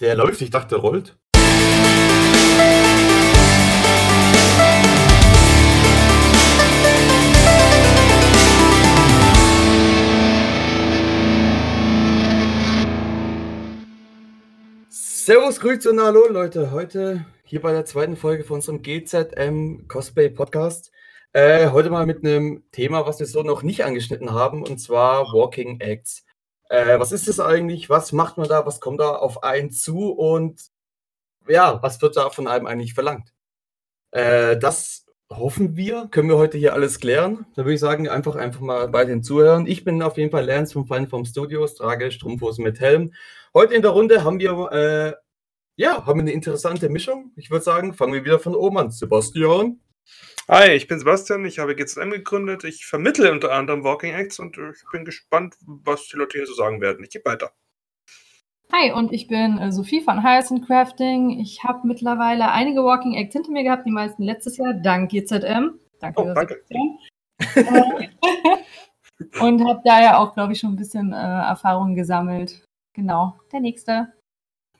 Der läuft, ich dachte, der rollt. Servus, Grüße und Hallo Leute. Heute hier bei der zweiten Folge von unserem GZM Cosplay Podcast. Äh, heute mal mit einem Thema, was wir so noch nicht angeschnitten haben, und zwar Walking Acts. Äh, was ist das eigentlich? Was macht man da? Was kommt da auf einen zu? Und ja, was wird da von einem eigentlich verlangt? Äh, das hoffen wir, können wir heute hier alles klären. Da würde ich sagen, einfach, einfach mal bei den Zuhörern. Ich bin auf jeden Fall Lance vom Feind vom Studios, trage Strumpfhosen mit Helm. Heute in der Runde haben wir, äh, ja, haben wir eine interessante Mischung. Ich würde sagen, fangen wir wieder von oben an. Sebastian. Hi, ich bin Sebastian, ich habe GZM gegründet. Ich vermittle unter anderem Walking Acts und ich bin gespannt, was die Leute hier so sagen werden. Ich gebe weiter. Hi, und ich bin äh, Sophie von Hyacinth Crafting. Ich habe mittlerweile einige Walking Acts hinter mir gehabt, die meisten letztes Jahr, dank GZM. Danke. Oh, danke. und habe daher auch, glaube ich, schon ein bisschen äh, Erfahrung gesammelt. Genau, der nächste.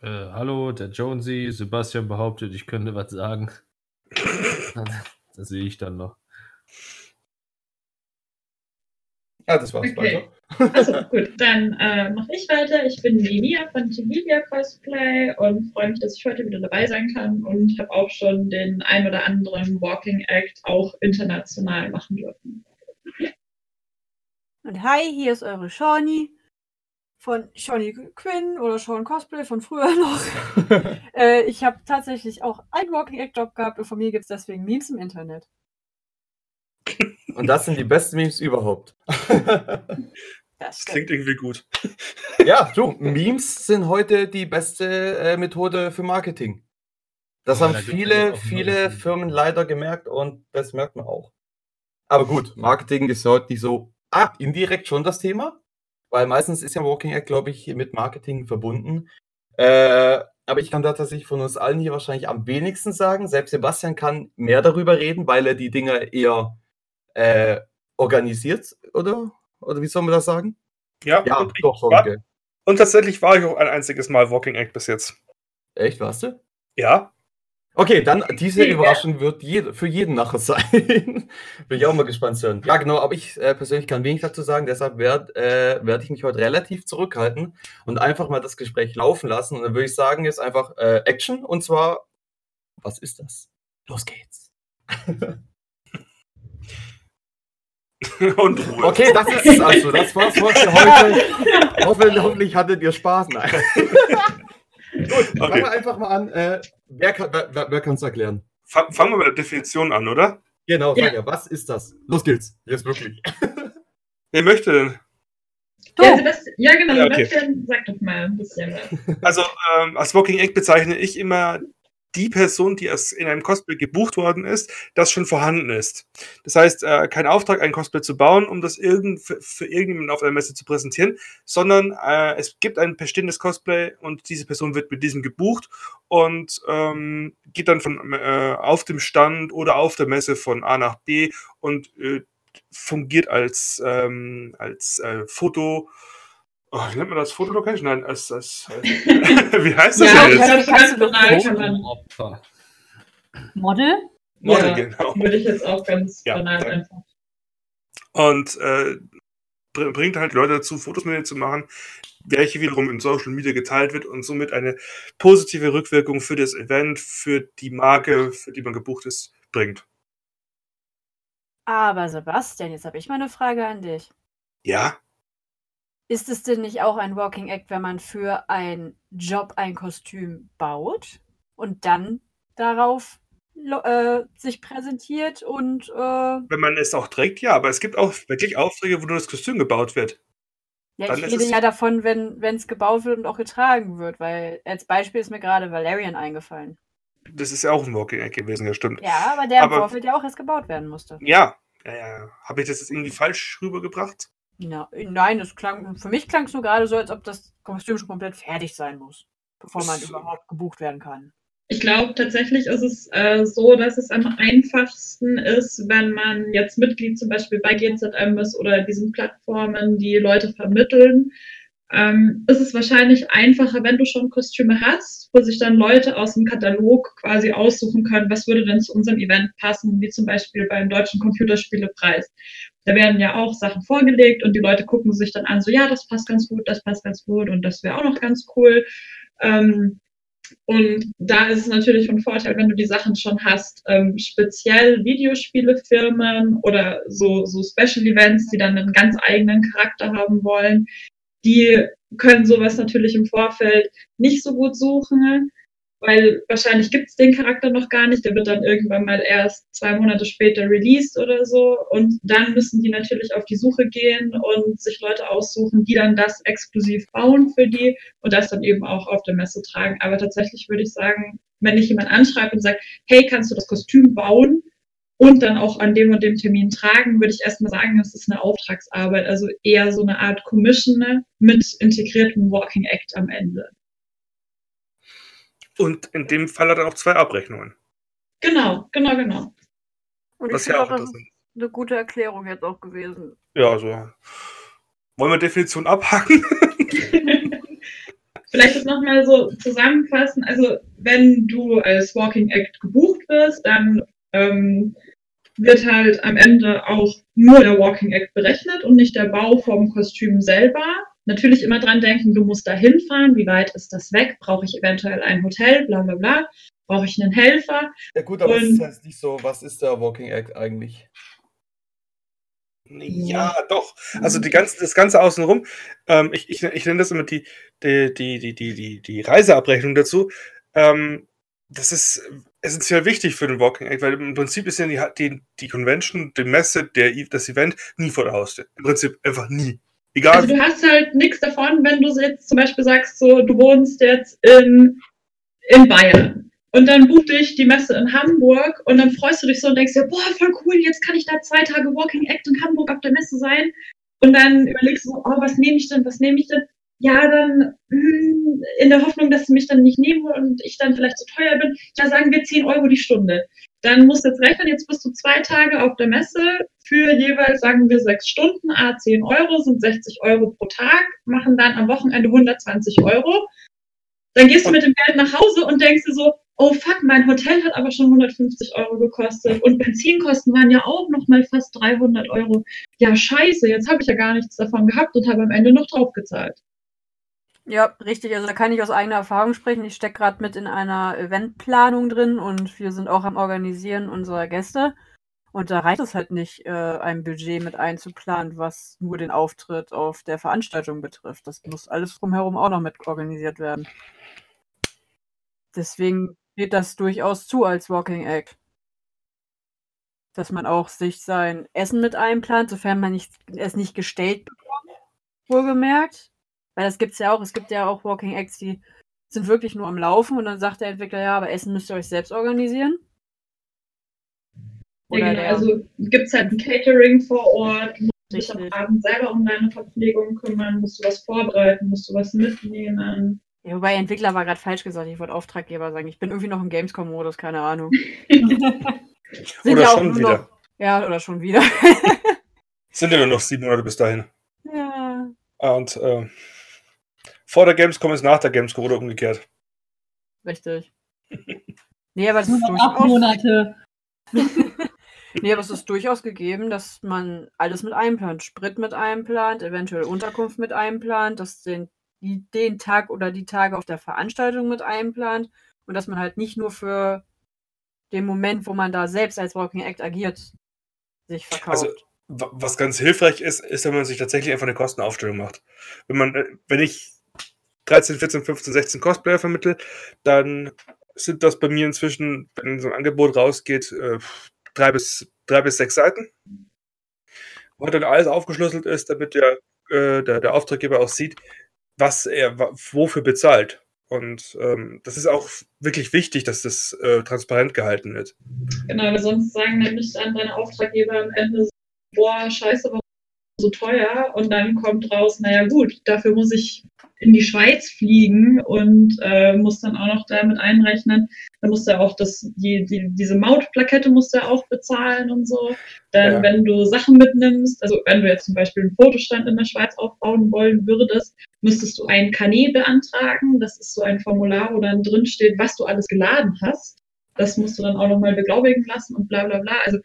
Äh, hallo, der Jonesy. Sebastian behauptet, ich könnte was sagen. das sehe ich dann noch. Ja, das war's. Okay. Also gut, dann äh, mache ich weiter. Ich bin Lemia von Timilia Cosplay und freue mich, dass ich heute wieder dabei sein kann und habe auch schon den ein oder anderen Walking Act auch international machen dürfen. Und hi, hier ist eure Shawnee von Shawnee Quinn oder Sean Cosplay von früher noch. äh, ich habe tatsächlich auch einen Walking Act Job gehabt und von mir gibt es deswegen Memes im Internet. Und das sind die besten Memes überhaupt. Das klingt irgendwie gut. Ja, du, Memes sind heute die beste äh, Methode für Marketing. Das Ja, haben da viele, viele Firmen leider gemerkt und das merkt man auch. Aber gut, Marketing ist heute nicht so, ah, indirekt schon das Thema, weil meistens ist ja Walking Act, glaube ich, mit Marketing verbunden. Äh, aber ich kann da tatsächlich von uns allen hier wahrscheinlich am wenigsten sagen. Selbst Sebastian kann mehr darüber reden, weil er die Dinge eher äh, organisiert, oder? Oder wie soll man das sagen? Ja, Ja, und, doch schon, war, gell. und tatsächlich war ich auch ein einziges Mal Walking Act bis jetzt. Echt, warst du? Ja, Okay, dann diese. Überraschung wird jed für jeden nachher sein. Bin ich auch mal gespannt zu hören. Ja, genau, aber ich äh, persönlich kann wenig dazu sagen, deshalb werde äh, werd ich mich heute relativ zurückhalten und einfach mal das Gespräch laufen lassen. Und dann würde ich sagen, jetzt einfach äh, Action und zwar, was ist das? Los geht's. und Ruhe. Okay, das ist es also. Das war's für heute. Hoffe, hoffentlich hattet ihr Spaß. Nein. Gut, fangen Okay. wir einfach mal an. Äh, wer kann es wer, wer kann's erklären? Fa- Fangen wir mit der Definition an, oder? Genau, Ja. sag ja, was ist das? Los geht's. Jetzt wirklich. Wer möchte denn? Ja, Sebastian, ja genau, Ja, okay. Sebastian, sag doch mal ein bisschen was. Also, ähm, als Walking Act bezeichne ich immer die Person, die erst in einem Cosplay gebucht worden ist, das schon vorhanden ist. Das heißt, äh, kein Auftrag, ein Cosplay zu bauen, um das irgend, für, irgendjemanden auf der Messe zu präsentieren, sondern äh, es gibt ein bestehendes Cosplay und diese Person wird mit diesem gebucht und ähm, geht dann von äh, auf dem Stand oder auf der Messe von A nach B und äh, fungiert als, ähm, als äh, Foto. Oh, wie nennt man das? Fotolocation? Nein, als, als, als wie heißt das Ja, jetzt? kann man. Opfer. Model? Model, ja, genau. Würde ich jetzt auch ganz Ja, banal danke. einfach. Und äh, br- bringt halt Leute dazu, Fotos mit ihnen zu machen, welche wiederum in Social Media geteilt wird und somit eine positive Rückwirkung für das Event, für die Marke, für die man gebucht ist, bringt. Aber Sebastian, jetzt habe ich mal eine Frage an dich. Ja, Ist es denn nicht auch ein Walking Act, wenn man für einen Job ein Kostüm baut und dann darauf äh, sich präsentiert und äh, wenn man es auch trägt, ja, aber es gibt auch wirklich Aufträge, wo nur das Kostüm gebaut wird. ja, Dann ich rede ja davon, wenn es gebaut wird und auch getragen wird, weil als Beispiel ist mir gerade Valerian eingefallen. Das ist ja auch ein Walking Act gewesen, ja, stimmt. Ja, aber der Aber- im Vorfeld ja auch erst gebaut werden musste. Ja, ja, ja. Habe ich das jetzt irgendwie falsch rübergebracht? Na, nein, das klang, für mich klang es nur gerade so, als ob das Kostüm schon komplett fertig sein muss, bevor man Das- überhaupt gebucht werden kann. Ich glaube, tatsächlich ist es äh, so, dass es am einfachsten ist, wenn man jetzt Mitglied zum Beispiel bei GZM ist oder diesen Plattformen, die Leute vermitteln, ähm, ist es wahrscheinlich einfacher, wenn du schon Kostüme hast, wo sich dann Leute aus dem Katalog quasi aussuchen können, was würde denn zu unserem Event passen, wie zum Beispiel beim Deutschen Computerspielepreis. Da werden ja auch Sachen vorgelegt und die Leute gucken sich dann an, so ja, das passt ganz gut, das passt ganz gut und das wäre auch noch ganz cool. Ähm, und da ist es natürlich von Vorteil, wenn du die Sachen schon hast, ähm, speziell Videospielefirmen oder so, so Special Events, die dann einen ganz eigenen Charakter haben wollen, die können sowas natürlich im Vorfeld nicht so gut suchen weil wahrscheinlich gibt es den Charakter noch gar nicht. Der wird dann irgendwann mal erst zwei Monate später released oder so. Und dann müssen die natürlich auf die Suche gehen und sich Leute aussuchen, die dann das exklusiv bauen für die und das dann eben auch auf der Messe tragen. Aber tatsächlich würde ich sagen, wenn ich jemand anschreibe und sagt, hey, kannst du das Kostüm bauen? Und dann auch an dem und dem Termin tragen, würde ich erstmal sagen, das ist eine Auftragsarbeit, also eher so eine Art Commission mit integriertem Walking Act am Ende. Und in dem Fall hat er auch zwei Abrechnungen. Genau, genau, genau. Und Was ich ja auch das ist eine gute Erklärung jetzt auch gewesen. Ja, also wollen wir Definition abhaken? Vielleicht das nochmal so zusammenfassen. Also, wenn du als Walking Act gebucht wirst, dann ähm, wird halt am Ende auch nur der Walking Act berechnet und nicht der Bau vom Kostüm selber natürlich immer dran denken, du musst da hinfahren, wie weit ist das weg, brauche ich eventuell ein Hotel, bla bla bla, brauche ich einen Helfer. Ja gut, aber es ist heißt nicht so, was ist der Walking Act eigentlich? Ja, doch. Also die ganze, das Ganze außenrum, ähm, ich, ich, ich nenne das immer die, die, die, die, die, die Reiseabrechnung dazu. Ähm, das ist essentiell wichtig für den Walking Act, weil im Prinzip ist ja die, die, die Convention, die Messe, der, das Event nie vor der Haustür. Im Prinzip einfach nie. Egal. Also du hast halt nichts davon, wenn du jetzt zum Beispiel sagst, so du wohnst jetzt in, in Bayern und dann bucht dich die Messe in Hamburg und dann freust du dich so und denkst dir, boah, voll cool, jetzt kann ich da zwei Tage Walking Act in Hamburg auf der Messe sein. Und dann überlegst du so, oh, was nehme ich denn, was nehme ich denn? Ja, dann hm, in der Hoffnung, dass sie mich dann nicht nehmen und ich dann vielleicht zu teuer bin, ja, sagen wir 10 Euro die Stunde. Dann musst du jetzt rechnen, jetzt bist du zwei Tage auf der Messe für jeweils, sagen wir, sechs Stunden, a 10 Euro, sind 60 Euro pro Tag, machen dann am Wochenende 120 Euro. Dann gehst du mit dem Geld nach Hause und denkst dir so, oh fuck, mein Hotel hat aber schon 150 Euro gekostet und Benzinkosten waren ja auch noch mal fast 300 Euro. Ja, scheiße, jetzt habe ich ja gar nichts davon gehabt und habe am Ende noch drauf gezahlt. Ja, richtig. Also da kann ich aus eigener Erfahrung sprechen. Ich stecke gerade mit in einer Eventplanung drin und wir sind auch am Organisieren unserer Gäste. Und da reicht es halt nicht, äh, ein Budget mit einzuplanen, was nur den Auftritt auf der Veranstaltung betrifft. Das muss alles drumherum auch noch mit organisiert werden. Deswegen geht das durchaus zu als Walking Act. Dass man auch sich sein Essen mit einplant, sofern man nicht, es nicht gestellt bekommt, wohlgemerkt. Weil das gibt es ja auch. Es gibt ja auch Walking Acts, die sind wirklich nur am Laufen und dann sagt der Entwickler, ja, aber Essen müsst ihr euch selbst organisieren. Ja, genau. Also gibt es halt ein Catering vor Ort, musst du dich am Abend selber um deine Verpflegung kümmern, musst du was vorbereiten, musst du was mitnehmen. Ja, wobei Entwickler war gerade falsch gesagt, ich wollte Auftraggeber sagen. Ich bin irgendwie noch im Gamescom-Modus, keine Ahnung. oder ja schon wieder. Noch, ja, oder schon wieder. Sind ja nur noch sieben Monate bis dahin. Ja. Und äh, vor der Gamescom ist nach der Gamescom oder umgekehrt. Richtig. Nee, aber das ist durchaus. Monate. nee, aber es ist durchaus gegeben, dass man alles mit einplant. Sprit mit einplant, eventuell Unterkunft mit einplant, dass den, den Tag oder die Tage auf der Veranstaltung mit einplant und dass man halt nicht nur für den Moment, wo man da selbst als Walking Act agiert, sich verkauft. Also, was ganz hilfreich ist, ist, wenn man sich tatsächlich einfach eine Kostenaufstellung macht. Wenn man, äh, wenn ich 13, 14, 15, 16 Cosplayer vermittle, dann sind das bei mir inzwischen, wenn so ein Angebot rausgeht, äh, drei, bis, drei bis sechs Seiten. Wo dann alles aufgeschlüsselt ist, damit der, äh, der, der Auftraggeber auch sieht, was er wofür bezahlt. Und ähm, das ist auch wirklich wichtig, dass das äh, transparent gehalten wird. Genau, sonst sagen nämlich dann deine Auftraggeber am Ende, boah, scheiße, warum so teuer und dann kommt raus, naja gut, dafür muss ich in die Schweiz fliegen und äh, muss dann auch noch damit einrechnen. Dann musst du auch das, die, die, diese Mautplakette musst du auch bezahlen und so. Dann, Ja. wenn du Sachen mitnimmst, also wenn du jetzt zum Beispiel einen Fotostand in der Schweiz aufbauen wollen würdest, müsstest du einen Kanä beantragen. Das ist so ein Formular, wo dann drin steht, was du alles geladen hast. Das musst du dann auch nochmal beglaubigen lassen und bla bla bla. Also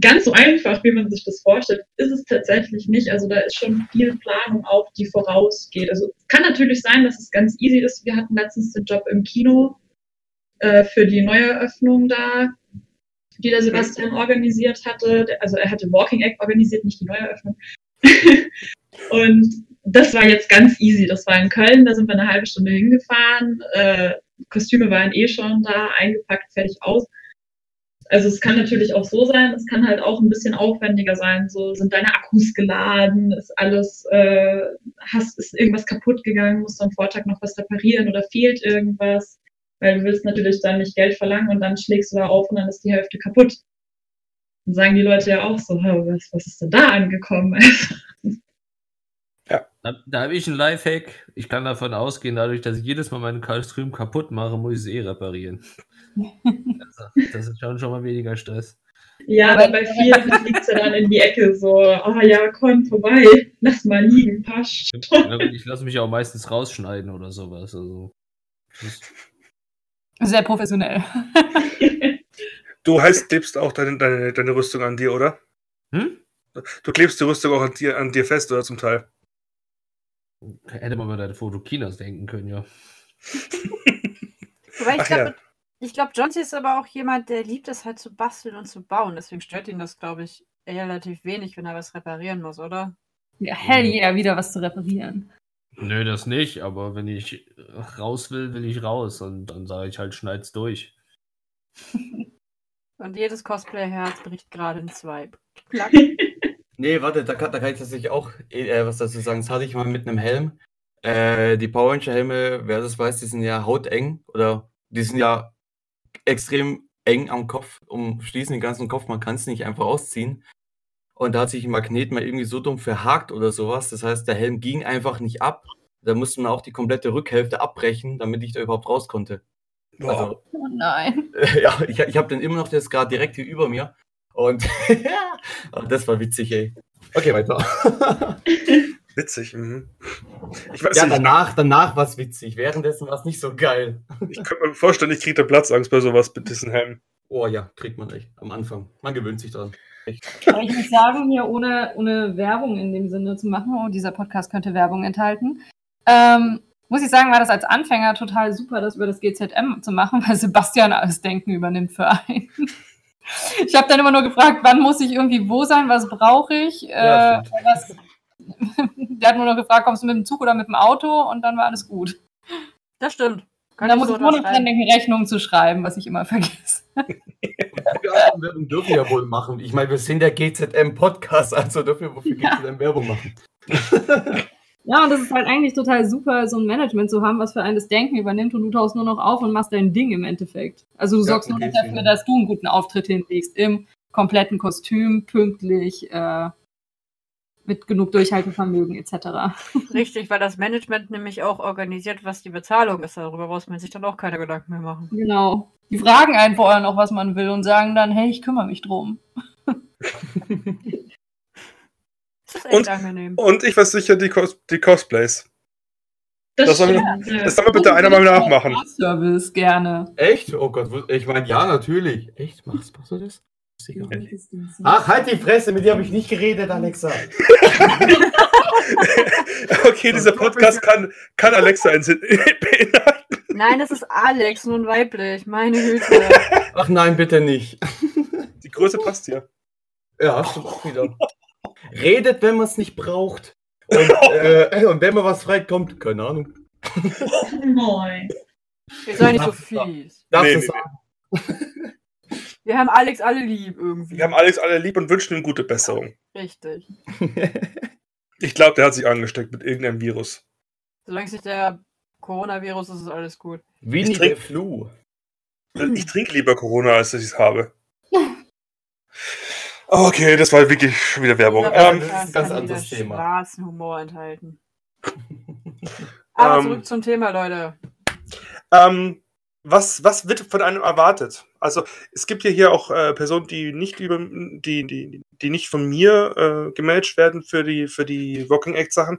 ganz so einfach, wie man sich das vorstellt, ist es tatsächlich nicht. Also da ist schon viel Planung auch, die vorausgeht. Also kann natürlich sein, dass es ganz easy ist. Wir hatten letztens den Job im Kino äh, für die Neueröffnung da, die der Sebastian organisiert hatte. Also er hatte Walking Egg organisiert, nicht die Neueröffnung. Und das war jetzt ganz easy. Das war in Köln, da sind wir eine halbe Stunde hingefahren. Äh, Kostüme waren eh schon da, eingepackt, fertig aus. Also es kann natürlich auch so sein, es kann halt auch ein bisschen aufwendiger sein. So sind deine Akkus geladen, ist alles, äh, hast, ist irgendwas kaputt gegangen, musst du am Vortag noch was reparieren oder fehlt irgendwas, weil du willst natürlich dann nicht Geld verlangen und dann schlägst du da auf und dann ist die Hälfte kaputt. Dann sagen die Leute ja auch so, "Hä, was, was ist denn da angekommen? Da, da habe ich einen Lifehack. Ich kann davon ausgehen, dadurch, dass ich jedes Mal meinen Kostüm kaputt mache, muss ich es eh reparieren. Also, das ist schon, schon mal weniger Stress. Ja, aber bei vielen fliegt ja dann in die Ecke so, ah ja, komm vorbei, lass mal liegen, passt. Ich lasse mich auch meistens rausschneiden oder sowas. Also, Sehr professionell. Du heißt, klebst auch deine, deine, deine Rüstung an dir, oder? hm? Du klebst die Rüstung auch an dir, an dir fest, oder zum Teil? Hätte man mal deine Fotokinos denken können, ja. Wobei ich Ach ja. glaube, ich glaube, John C. ist aber auch jemand, der liebt es halt zu basteln und zu bauen. Deswegen stört ihn das, glaube ich, relativ wenig, wenn er was reparieren muss, oder? Ja, hell yeah, wieder was zu reparieren. Nö, das nicht, aber wenn ich raus will, will ich raus und dann sage ich halt, schneid's durch. Und jedes Cosplay-Herz bricht gerade in zwei. Klack. Nee, warte, da kann, da kann ich tatsächlich auch äh, was dazu sagen. Das hatte ich mal mit einem Helm. Äh, die Power Ranger Helme, wer das weiß, die sind ja hauteng oder die sind ja extrem eng am Kopf, umschließen den ganzen Kopf. Man kann es nicht einfach ausziehen. Und da hat sich ein Magnet mal irgendwie so dumm verhakt oder sowas. Das heißt, der Helm ging einfach nicht ab. Da musste man auch die komplette Rückhälfte abbrechen, damit ich da überhaupt raus konnte. Also, Oh nein. ja, ich, ich habe den immer noch, der ist gerade direkt hier über mir. Und das war witzig, ey. Okay, weiter. Witzig. Mhm. Ich weiß ja, nicht, danach, danach war es witzig. Währenddessen war es nicht so geil. ich könnte mir vorstellen, ich kriege da Platzangst bei sowas mit diesen Helmen. Oh ja, kriegt man echt am Anfang. Man gewöhnt sich dran. Aber ich muss sagen, hier ohne, ohne Werbung in dem Sinne zu machen, oh, dieser Podcast könnte Werbung enthalten, ähm, muss ich sagen, war das als Anfänger total super, das über das GZM zu machen, weil Sebastian alles Denken übernimmt für einen. Ich habe dann immer nur gefragt, wann muss ich irgendwie wo sein, was brauche ich? Ja, äh, was, der hat nur noch gefragt, kommst du mit dem Zug oder mit dem Auto? Und dann war alles gut. Das stimmt. Kann ich muss so ich nur noch dran denken, Rechnungen zu schreiben, was ich immer vergesse. Werbung dürfen wir ja wohl machen. Ich meine, wir sind der GZM-Podcast, also dürfen wir wofür GZM Werbung machen. Ja, und das ist halt eigentlich total super, so ein Management zu haben, was für einen das Denken übernimmt und du tauchst nur noch auf und machst dein Ding im Endeffekt. Also du Ja, sorgst nur noch dafür, dass du einen guten Auftritt hinlegst, im kompletten Kostüm, pünktlich, äh, mit genug Durchhaltevermögen etc. Richtig, weil das Management nämlich auch organisiert, was die Bezahlung ist. Darüber muss man sich dann auch keine Gedanken mehr machen. Genau. Die fragen einen vorher noch, was man will und sagen dann, hey, ich kümmere mich drum. Das ist echt Und- angenehm. Und ich versichere die, Cos die Cosplays. Das soll, stimmt, ja. das soll mir bitte einer mal nachmachen. Service gerne. Echt? Oh Gott, ich meine, ja, natürlich. Echt? Machst, machst du das? Sicher. Ach, halt die Fresse, mit dir habe ich nicht geredet, Alexa. Okay, dieser Podcast kann, kann Alexa beinhalten. Nein, das ist Alex, nun weiblich. Meine Güte. Ach nein, bitte nicht. Die Größe passt hier. Ja, stimmt auch wieder. Redet, wenn man es nicht braucht. Und, äh, und wenn man was frei kommt, keine Ahnung. Moin. Wir seien nicht so fies. Darfst Nee, du nee, sagen? Wir haben Alex alle lieb irgendwie. Wir haben Alex alle lieb und wünschen ihm gute Besserung. Richtig. Ich glaube, der hat sich angesteckt mit irgendeinem Virus. Solange es nicht der Coronavirus ist, ist alles gut. Winnie Ich trink- der Flu. Ich trinke lieber Corona, als dass ich es habe. Okay, das war wirklich schon wieder Werbung. Ähm, das ist ein ganz anderes Thema. schwarzen Humor enthalten. Aber Ähm, zurück zum Thema, Leute. Ähm, was, was wird von einem erwartet? Also es gibt ja hier auch äh, Personen, die nicht über, die, die, die nicht von mir äh, gemanagt werden für die, für die Walking Act Sachen.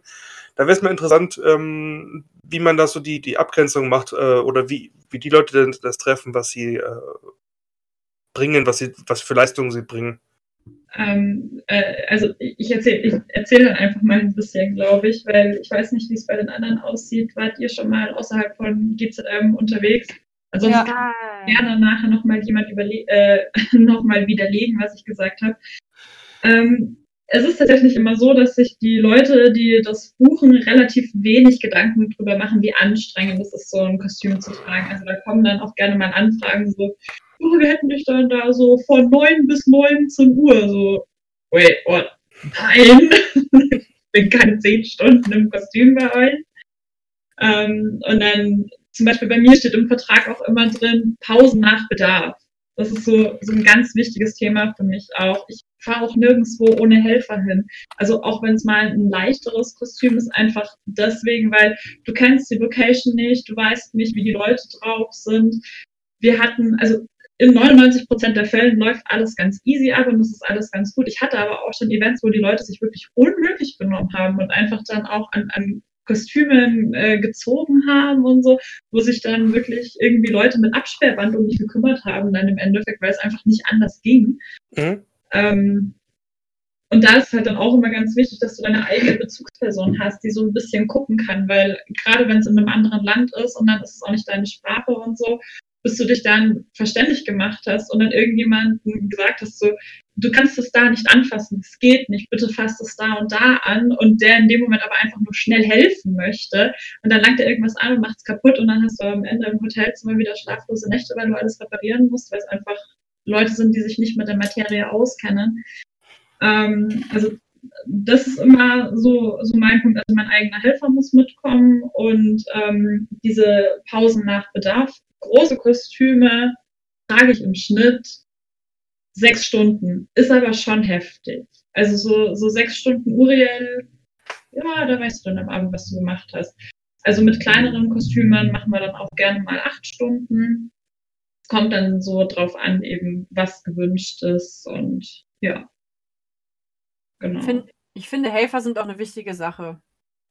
Da wäre es mal interessant, ähm, wie man da so die, die Abgrenzung macht äh, oder wie, wie die Leute denn das treffen, was sie äh, bringen, was sie, was für Leistungen sie bringen. Ähm, äh, also ich erzähle ich erzähl dann einfach mal ein bisschen, glaube ich, weil ich weiß nicht, wie es bei den anderen aussieht. Wart ihr schon mal außerhalb von GZM unterwegs? Also Ja. kann gerne nachher nochmal jemand überle äh, noch mal widerlegen, was ich gesagt habe. Ähm, es ist tatsächlich immer so, dass sich die Leute, die das buchen, relativ wenig Gedanken darüber machen, wie anstrengend es ist, so ein Kostüm zu tragen. Also da kommen dann auch gerne mal Anfragen so, oh, wir hätten dich dann da so von 9 bis 19 Uhr so, wait, what? Nein, ich bin keine 10 Stunden im Kostüm bei euch. Ähm, und dann zum Beispiel bei mir steht im Vertrag auch immer drin, Pausen nach Bedarf. Das ist so, so ein ganz wichtiges Thema für mich auch. Ich fahre auch nirgendwo ohne Helfer hin. Also auch wenn es mal ein leichteres Kostüm ist, einfach deswegen, weil du kennst die Location nicht, du weißt nicht, wie die Leute drauf sind. Wir hatten, also in 99 Prozent der Fällen läuft alles ganz easy ab und es ist alles ganz gut. Ich hatte aber auch schon Events, wo die Leute sich wirklich unmöglich benommen haben und einfach dann auch an, an Kostümen äh, gezogen haben und so, wo sich dann wirklich irgendwie Leute mit Absperrband um mich gekümmert haben, dann im Endeffekt, weil es einfach nicht anders ging. Mhm. Ähm, und da ist halt dann auch immer ganz wichtig, dass du deine eigene Bezugsperson hast, die so ein bisschen gucken kann, weil gerade wenn es in einem anderen Land ist und dann ist es auch nicht deine Sprache und so, bis du dich dann verständlich gemacht hast und dann irgendjemanden gesagt hast, so, du kannst es da nicht anfassen, es geht nicht, bitte fass es da und da an und der in dem Moment aber einfach nur schnell helfen möchte und dann langt er irgendwas an und macht es kaputt und dann hast du am Ende im Hotelzimmer wieder schlaflose Nächte, weil du alles reparieren musst, weil es einfach Leute sind, die sich nicht mit der Materie auskennen. Ähm, also das ist immer so, so mein Punkt. Also mein eigener Helfer muss mitkommen und ähm, diese Pausen nach Bedarf. Große Kostüme trage ich im Schnitt sechs Stunden. Ist aber schon heftig. Also so, so sechs Stunden Uriel, ja, da weißt du dann am Abend, was du gemacht hast. Also mit kleineren Kostümen machen wir dann auch gerne mal acht Stunden. Kommt dann so drauf an, eben was gewünscht ist und ja. Genau. Find, ich finde, Helfer sind auch eine wichtige Sache.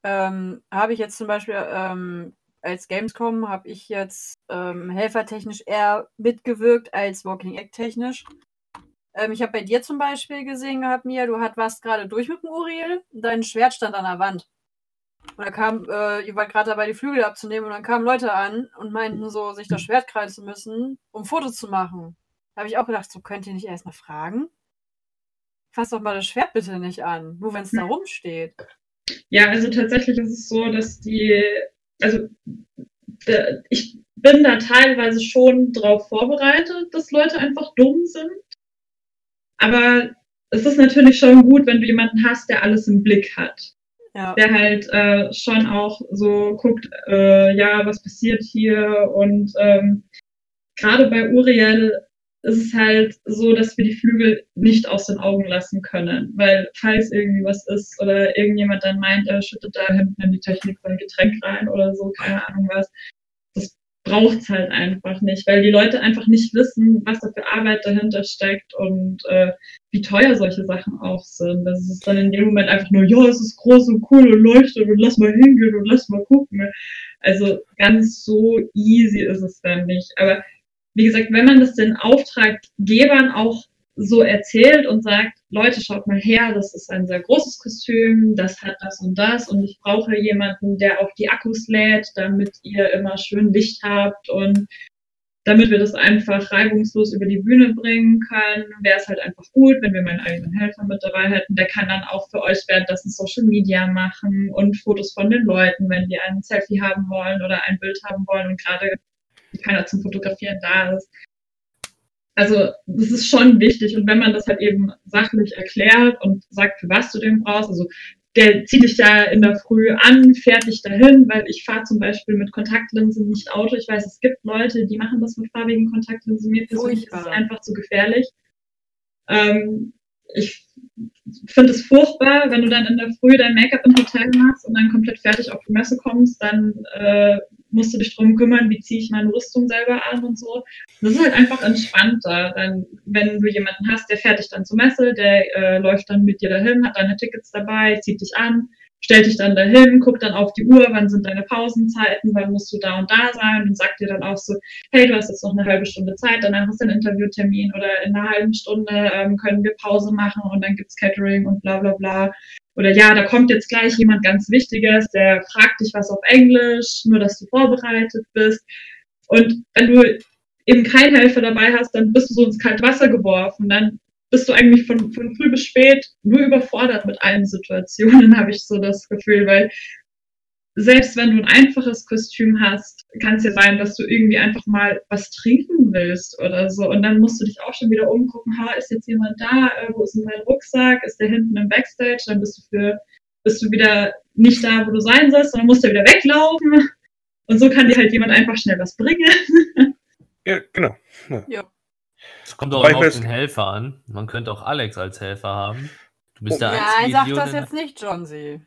Ähm, habe ich jetzt zum Beispiel ähm, als Gamescom, habe ich jetzt ähm, helfertechnisch eher mitgewirkt als Walking Act technisch. Ähm, ich habe bei dir zum Beispiel gesehen gehabt, Mia, du hat, warst gerade durch mit dem Uriel, dein Schwert stand an der Wand. Und da kam, äh, ihr wart gerade dabei, die Flügel abzunehmen und dann kamen Leute an und meinten so, sich das Schwert krallen zu müssen, um Fotos zu machen. Da habe ich auch gedacht, so könnt ihr nicht erstmal fragen? Fass doch mal das Schwert bitte nicht an, nur wenn es da rumsteht. Ja, also tatsächlich ist es so, dass die, also ich bin da teilweise schon drauf vorbereitet, dass Leute einfach dumm sind. Aber es ist natürlich schon gut, wenn du jemanden hast, der alles im Blick hat. Ja. Der halt äh, schon auch so guckt, äh, ja, was passiert hier? Und ähm, gerade bei Uriel ist es halt so, dass wir die Flügel nicht aus den Augen lassen können. Weil falls irgendwie was ist oder irgendjemand dann meint, er schüttet da hinten in die Technik sein Getränk rein oder so, keine Ahnung was, das braucht's halt einfach nicht, weil die Leute einfach nicht wissen, was da für Arbeit dahinter steckt und äh, wie teuer solche Sachen auch sind. Das ist dann in dem Moment einfach nur, ja, es ist groß und cool und leuchtet und lass mal hingehen und lass mal gucken. Also ganz so easy ist es dann nicht. Aber wie gesagt, wenn man das den Auftraggebern auch so erzählt und sagt, Leute, schaut mal her, das ist ein sehr großes Kostüm, das hat das und das und ich brauche jemanden, der auch die Akkus lädt, damit ihr immer schön Licht habt und damit wir das einfach reibungslos über die Bühne bringen können, wäre es halt einfach gut, wenn wir meinen eigenen Helfer mit dabei hätten. Der kann dann auch für euch währenddessen Social Media machen und Fotos von den Leuten, wenn die ein Selfie haben wollen oder ein Bild haben wollen und gerade keiner zum Fotografieren da ist. Also das ist schon wichtig und wenn man das halt eben sachlich erklärt und sagt, für was du den brauchst, also der zieht dich ja in der Früh an, fährt dich dahin, weil ich fahre zum Beispiel mit Kontaktlinsen nicht Auto. Ich weiß, es gibt Leute, die machen das mit farbigen Kontaktlinsen. Mir persönlich ist es einfach zu gefährlich. Ähm, ich finde es furchtbar, wenn du dann in der Früh dein Make-up im Hotel machst und dann komplett fertig auf die Messe kommst, dann äh, musst du dich drum kümmern, wie ziehe ich meine Rüstung selber an und so. Das ist halt einfach entspannter, dann, wenn du jemanden hast, der fertig dann zur Messe, der äh, läuft dann mit dir dahin, hat deine Tickets dabei, zieht dich an, stellt dich dann dahin, guckt dann auf die Uhr, wann sind deine Pausenzeiten, wann musst du da und da sein und sagt dir dann auch so, hey, du hast jetzt noch eine halbe Stunde Zeit, danach hast du einen Interviewtermin oder in einer halben Stunde ähm, können wir Pause machen und dann gibt's Catering und bla bla bla. Oder ja, da kommt jetzt gleich jemand ganz Wichtiges, der fragt dich was auf Englisch, nur dass du vorbereitet bist. Und wenn du eben keinen Helfer dabei hast, dann bist du so ins kalte Wasser geworfen. Dann bist du eigentlich von, von früh bis spät nur überfordert mit allen Situationen, habe ich so das Gefühl, weil selbst wenn du ein einfaches Kostüm hast, kann es ja sein, dass du irgendwie einfach mal was trinken willst oder so. Und dann musst du dich auch schon wieder umgucken, ha, ist jetzt jemand da? Äh, wo ist denn mein Rucksack? Ist der hinten im Backstage? Dann bist du für, bist du wieder nicht da, wo du sein sollst, sondern musst du wieder weglaufen. Und so kann dir halt jemand einfach schnell was bringen. Ja, genau. Ja. ja. Es kommt auch immer auf den Helfer an. Man könnte auch Alex als Helfer haben. Du bist oh. der Nein, sag das jetzt nicht, John C.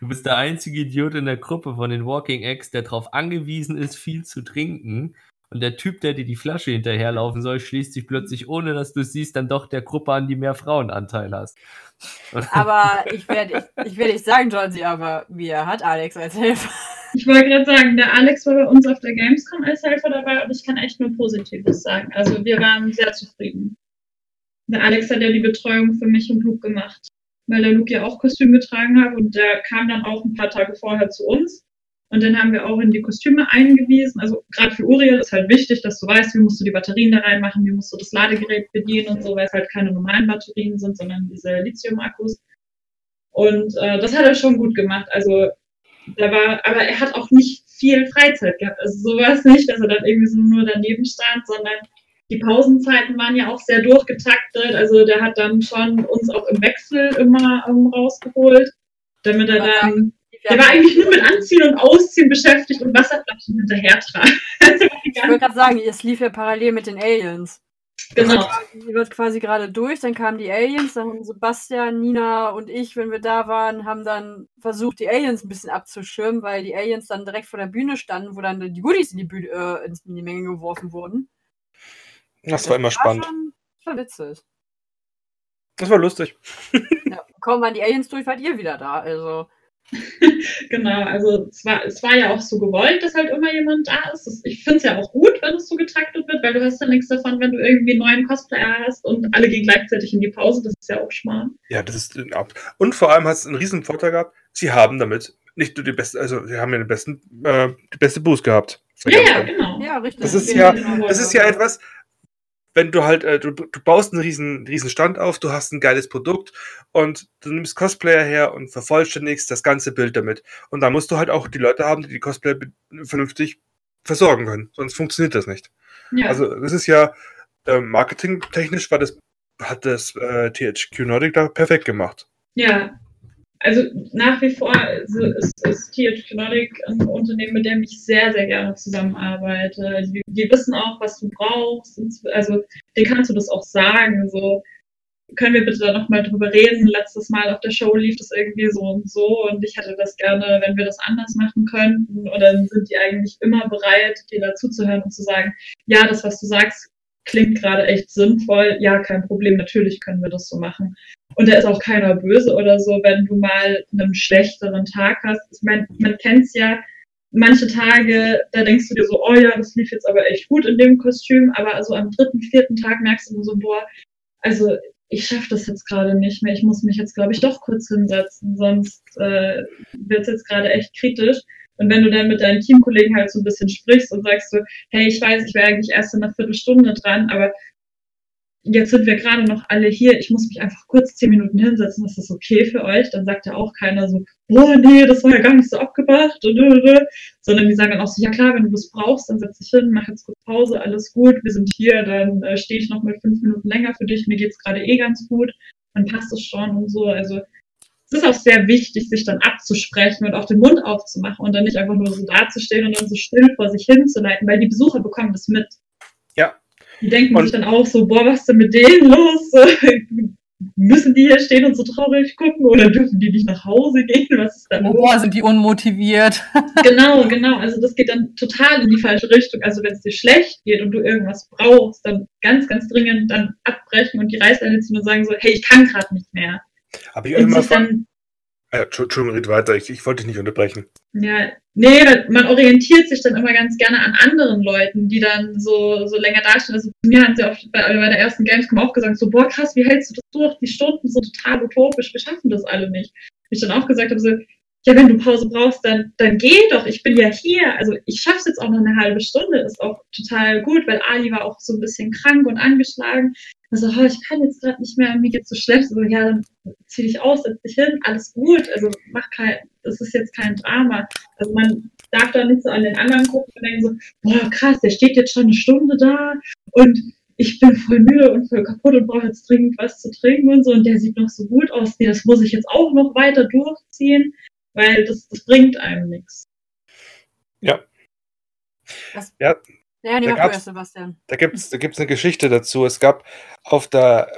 Du bist der einzige Idiot in der Gruppe von den Walking Eggs, der darauf angewiesen ist, viel zu trinken. Und der Typ, der dir die Flasche hinterherlaufen soll, schließt sich plötzlich, ohne dass du es siehst, dann doch der Gruppe an, die mehr Frauenanteil hast. Aber ich werde ich, ich will nicht sagen, John C., aber wir hat Alex als Helfer. Ich wollte gerade sagen, der Alex war bei uns auf der Gamescom als Helfer dabei und ich kann echt nur Positives sagen. Also wir waren sehr zufrieden. Der Alex hat ja die Betreuung für mich und Luke gemacht, weil der Luke ja auch Kostüm getragen hat und der kam dann auch ein paar Tage vorher zu uns. Und dann haben wir auch in die Kostüme eingewiesen. Also gerade für Uriel ist halt wichtig, dass du weißt, wie musst du die Batterien da reinmachen, wie musst du das Ladegerät bedienen und so, weil es halt keine normalen Batterien sind, sondern diese Lithium-Akkus. Und äh, das hat er schon gut gemacht. Also da war, aber er hat auch nicht viel Freizeit gehabt. Also so war es nicht, dass er dann irgendwie so nur daneben stand, sondern die Pausenzeiten waren ja auch sehr durchgetaktet. Also der hat dann schon uns auch im Wechsel immer ähm, rausgeholt, damit er dann. Der war eigentlich nur mit Anziehen und Ausziehen beschäftigt und Wasserflaschen hinterher tragen. ich wollte gerade sagen, es lief ja parallel mit den Aliens. Genau. Die wird quasi gerade durch, dann kamen die Aliens, dann haben Sebastian, Nina und ich, wenn wir da waren, haben dann versucht, die Aliens ein bisschen abzuschirmen, weil die Aliens dann direkt vor der Bühne standen, wo dann die Goodies in die, Bühne, äh, in die Menge geworfen wurden. Das war immer spannend. Schon, das war witzig. Das war lustig. ja, kommen dann die Aliens durch, wart ihr wieder da. Also. genau, also es war, es war ja auch so gewollt, dass halt immer jemand da ist. Das, ich finde es ja auch gut, wenn es so getaktet wird, weil du hast ja nichts davon, wenn du irgendwie einen neuen Cosplayer hast und alle gehen gleichzeitig in die Pause. Das ist ja auch schmarrn. Ja, das ist und vor allem hat es einen riesen Vorteil gehabt. Sie haben damit nicht nur die beste, also sie haben ja den besten, äh, die beste Boost gehabt. Ja, ja, genau. Ja, richtig. Das ist ja, das ist ja etwas, wenn du halt, äh, du, du baust einen riesen, riesen Stand auf, du hast ein geiles Produkt und du nimmst Cosplayer her und vervollständigst das ganze Bild damit. Und da musst du halt auch die Leute haben, die die Cosplayer vernünftig versorgen können. Sonst funktioniert das nicht. Ja. Also das ist ja äh, marketingtechnisch war das, hat das äh, THQ Nordic da perfekt gemacht. Ja, also nach wie vor also ist, ist THQ Nordic ein Unternehmen, mit dem ich sehr, sehr gerne zusammenarbeite. Die, die wissen auch, was du brauchst. Also denen kannst du das auch sagen. So, können wir bitte da nochmal drüber reden? Letztes Mal auf der Show lief das irgendwie so und so und ich hätte das gerne, wenn wir das anders machen könnten. Und dann sind die eigentlich immer bereit, dir dazuzuhören und zu sagen, ja, das, was du sagst, klingt gerade echt sinnvoll. Ja, kein Problem, natürlich können wir das so machen. Und da ist auch keiner böse oder so, wenn du mal einen schlechteren Tag hast. Ich meine, man kennt es ja, manche Tage, da denkst du dir so, oh ja, das lief jetzt aber echt gut in dem Kostüm, aber also am dritten, vierten Tag merkst du so, boah, also ich schaffe das jetzt gerade nicht mehr, ich muss mich jetzt, glaube ich, doch kurz hinsetzen, sonst äh, wird es jetzt gerade echt kritisch. Und wenn du dann mit deinen Teamkollegen halt so ein bisschen sprichst und sagst so, hey, ich weiß, ich wäre eigentlich erst in einer Viertelstunde dran, aber jetzt sind wir gerade noch alle hier, ich muss mich einfach kurz zehn Minuten hinsetzen, ist das okay für euch? Dann sagt ja auch keiner so, boah, nee, das war ja gar nicht so abgebracht, sondern die sagen dann auch so, ja klar, wenn du das brauchst, dann setz dich hin, mach jetzt kurz Pause, alles gut, wir sind hier, dann äh, stehe ich noch mal fünf Minuten länger für dich, mir geht's gerade eh ganz gut, dann passt es schon und so, also es ist auch sehr wichtig, sich dann abzusprechen und auch den Mund aufzumachen und dann nicht einfach nur so dazustehen und dann so still vor sich hinzuleiten, weil die Besucher bekommen das mit. Die denken und sich dann auch so, boah, was ist denn mit denen los? müssen die hier stehen und so traurig gucken oder dürfen die nicht nach Hause gehen? Was ist da los? Boah, sind die unmotiviert. Genau, genau. Also das geht dann total in die falsche Richtung. Also wenn es dir schlecht geht und du irgendwas brauchst, dann ganz, ganz dringend dann abbrechen und die Reißleine ziehen und sagen so, hey, ich kann gerade nicht mehr. Habe ich sich mal. dann, Äh, Entschuldigung, red weiter. Ich, ich wollte dich nicht unterbrechen. ja, nee, man orientiert sich dann immer ganz gerne an anderen Leuten, die dann so, so länger dastehen. Also mir haben sie oft bei, bei der ersten Gamescom auch gesagt, so, boah, krass, wie hältst du das durch? Die Stunden sind total utopisch, wir schaffen das alle nicht. Ich dann auch gesagt habe, so, ja, wenn du Pause brauchst, dann, dann geh doch, ich bin ja hier. Also ich schaff's jetzt auch noch eine halbe Stunde, ist auch total gut, weil Ali war auch so ein bisschen krank und angeschlagen. Also, oh, ich kann jetzt gerade nicht mehr, mir geht's so schlecht. So, ja, dann zieh dich aus, setz dich hin, alles gut. Also mach kein, das ist jetzt kein Drama. Also man darf da nicht so an den anderen gucken und denken so, boah, krass, der steht jetzt schon eine Stunde da und ich bin voll müde und voll kaputt und brauche jetzt dringend was zu trinken und so und der sieht noch so gut aus. Nee, das muss ich jetzt auch noch weiter durchziehen, weil das, das bringt einem nichts. Ja, nee, Da mach du gab's- erst, Sebastian. Da gibt es da gibt's eine Geschichte dazu. Es gab auf der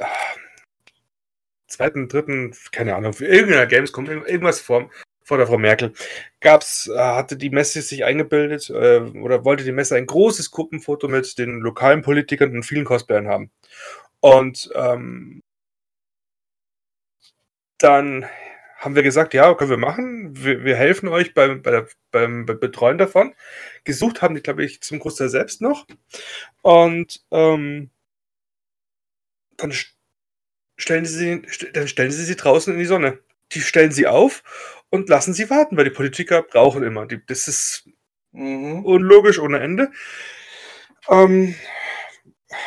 zweiten, dritten, keine Ahnung, für irgendeiner Gamescom, irgend- irgendwas vor, vor der Frau Merkel, gab's, äh, hatte die Messe sich eingebildet äh, oder wollte die Messe ein großes Gruppenfoto mit den lokalen Politikern und vielen Cosplayern haben. Und ähm, dann haben wir gesagt, ja, können wir machen. Wir, wir helfen euch beim, bei der, beim Betreuen davon. Gesucht haben die, glaube ich, zum Großteil selbst noch. Und ähm, dann st- stellen sie, dann stellen sie sie draußen in die Sonne. Die stellen sie auf und lassen sie warten, weil die Politiker brauchen immer. Die, das ist Mhm. unlogisch ohne Ende. Ähm,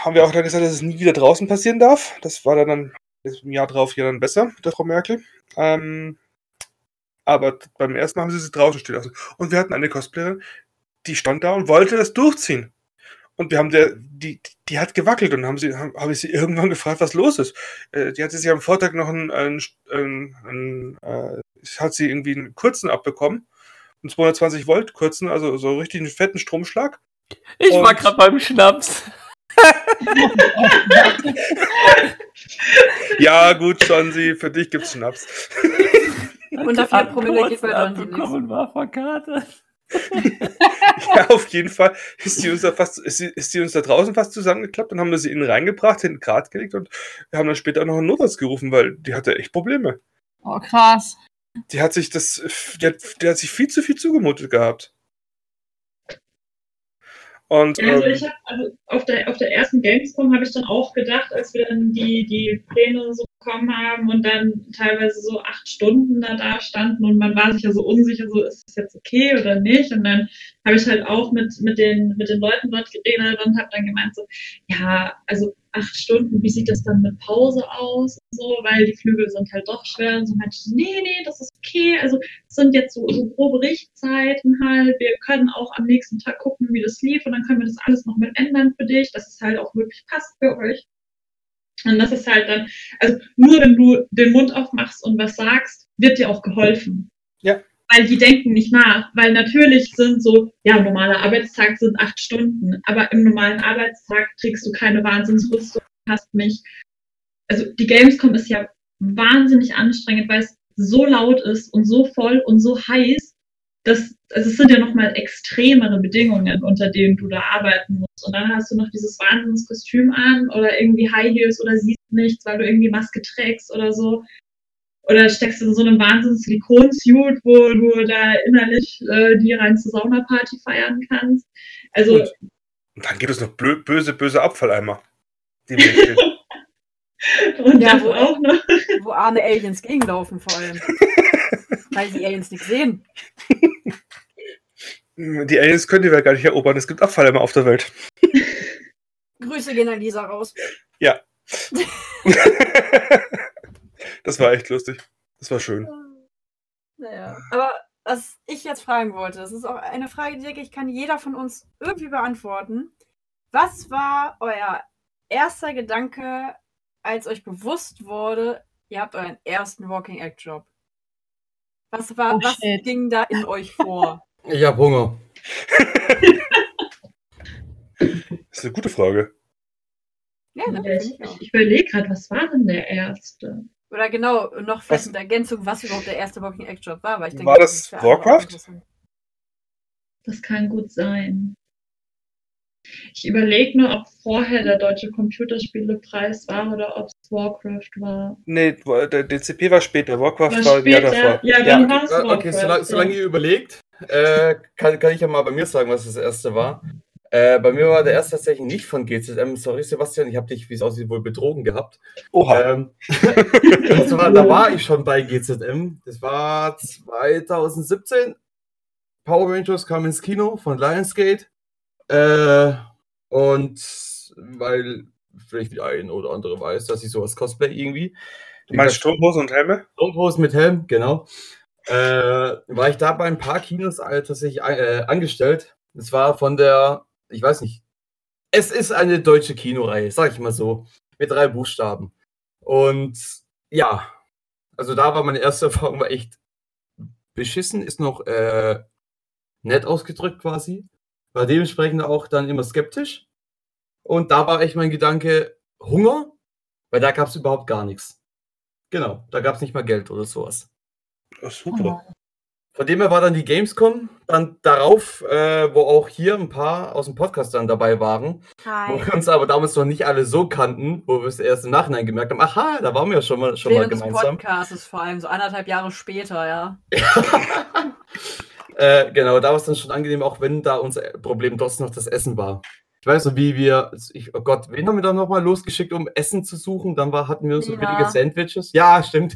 haben wir auch dann gesagt, dass es nie wieder draußen passieren darf. Das war dann, dann ist im Jahr drauf ja dann besser der Frau Merkel. Ähm, aber beim ersten Mal haben sie sie draußen stehen lassen. Und wir hatten eine Cosplayerin, die stand da und wollte das durchziehen. Und wir haben der, die, die hat gewackelt und haben sie, haben, habe ich sie irgendwann gefragt, was los ist. Äh, die hatte sich am Vortag noch einen, einen, einen, einen äh, hat sie irgendwie einen kurzen abbekommen. Einen 220 Volt kurzen, also so richtig einen fetten Stromschlag. Ich war Und- gerade beim Schnaps. Ja, gut, Sonsi, für dich gibt's Schnaps. Unter 4 Promille geht bei abbekommen war verkatert. ja, auf jeden Fall ist die uns da fast, ist die, ist die uns da draußen fast zusammengeklappt und haben wir sie innen reingebracht, hinten Grad gelegt und wir haben dann später auch noch einen Notarzt gerufen, weil die hatte echt Probleme. Oh, krass. Die hat sich das, die hat, die hat sich viel zu viel zugemutet gehabt. Und Ja, also ähm, ich habe also auf der auf der ersten Gamescom habe ich dann auch gedacht, als wir dann die die Pläne so bekommen haben und dann teilweise so acht Stunden da da standen und man war sich ja so unsicher, so ist es jetzt okay oder nicht? Und dann habe ich halt auch mit mit den mit den Leuten dort geredet und habe dann gemeint so ja also acht Stunden, wie sieht das dann mit Pause aus und so, weil die Flügel sind halt doch schwer und so meinte ich, nee, nee, das ist okay, also es sind jetzt so, so grobe Richtzeiten halt, wir können auch am nächsten Tag gucken, wie das lief und dann können wir das alles noch mit ändern für dich, dass es halt auch wirklich passt für euch. Und das ist halt dann, also nur wenn du den Mund aufmachst und was sagst, wird dir auch geholfen. Ja. Weil die denken nicht nach, weil natürlich sind so, ja, normaler Arbeitstag sind acht Stunden, aber im normalen Arbeitstag kriegst du keine Wahnsinnsrüstung, hast nicht. Also die Gamescom ist ja wahnsinnig anstrengend, weil es so laut ist und so voll und so heiß, dass, also es sind ja nochmal extremere Bedingungen, unter denen du da arbeiten musst. Und dann hast du noch dieses Wahnsinnskostüm an oder irgendwie High Heels oder siehst nichts, weil du irgendwie Maske trägst oder so. Oder steckst in so einem wahnsinns Silikon-Suit, wo du da innerlich äh, die reinste Saunaparty feiern kannst. Also, Und- dann gibt es noch blö böse, böse Abfalleimer. Die und Ja, das wo- auch noch. Wo arme Aliens gegenlaufen vor allem. Weil die Aliens nichts sehen. die Aliens können die Welt gar nicht erobern. Es gibt Abfalleimer auf der Welt. Grüße gehen an Lisa raus. das war echt lustig. Das war schön. Naja. Aber was ich jetzt fragen wollte, das ist auch eine Frage, die denke ich, kann jeder von uns irgendwie beantworten. Was war euer erster Gedanke, als euch bewusst wurde, ihr habt euren ersten Walking Act Job? Was war, Oh, was shit. ging da in euch vor? Ich habe Hunger. Das ist eine gute Frage. Ja, ich, ich ich, überlege gerade, was war denn der erste? Oder genau, noch vielleicht Was- in der Ergänzung, was überhaupt der erste Walking Act Job war. Weil ich denke, War das auch Warcraft? Das kann gut sein. Ich überlege nur, ob vorher der Deutsche Computerspielepreis war oder ob es Warcraft war. Nee, der DCP war später, Warcraft War war, ja später? davor. Ja, dann war es Warcraft. Okay, solange, ja. solange ihr überlegt, äh, kann, kann ich ja mal bei mir sagen, was das erste war. Äh, bei mir war der erste tatsächlich nicht von GZM. Sorry, Sebastian, ich habe dich, wie es aussieht, wohl betrogen gehabt. Oha. Ähm, und zwar, da war ich schon bei GZM. Das war 2017. Power Rangers kam ins Kino von Lionsgate. Äh, und weil vielleicht die ein oder andere weiß, dass ich sowas cosplay irgendwie. du meinst Strumpfhosen und Helme? Strumpfhosen mit Helm, genau. Äh, war ich da bei ein paar Kinos tatsächlich äh, angestellt. Das war von der, ich weiß nicht, es ist eine deutsche Kinoreihe, sag ich mal so, mit drei Buchstaben. Und ja, also da war meine erste Erfahrung war echt beschissen, ist noch äh, nett ausgedrückt quasi. War dementsprechend auch dann immer skeptisch. Und da war echt mein Gedanke Hunger, weil da gab es überhaupt gar nichts. Genau, da gab es nicht mal Geld oder sowas. Oh, super. Von dem her war dann die Gamescom, dann darauf, äh, wo auch hier ein paar aus dem Podcast dann dabei waren, wo Hi. wir uns aber damals noch nicht alle so kannten, wo wir es erst im Nachhinein gemerkt haben, aha, da waren wir ja schon mal, schon mal Während des gemeinsam. Podcasts vor allem, so anderthalb Jahre später, ja. Äh, genau, da war es dann schon angenehm, auch wenn da unser Problem trotzdem noch das Essen war. Ich weiß noch, wie wir, ich, oh Gott, wen haben wir dann nochmal losgeschickt, um Essen zu suchen? Dann war, hatten wir uns so billige Sandwiches. Ja, stimmt.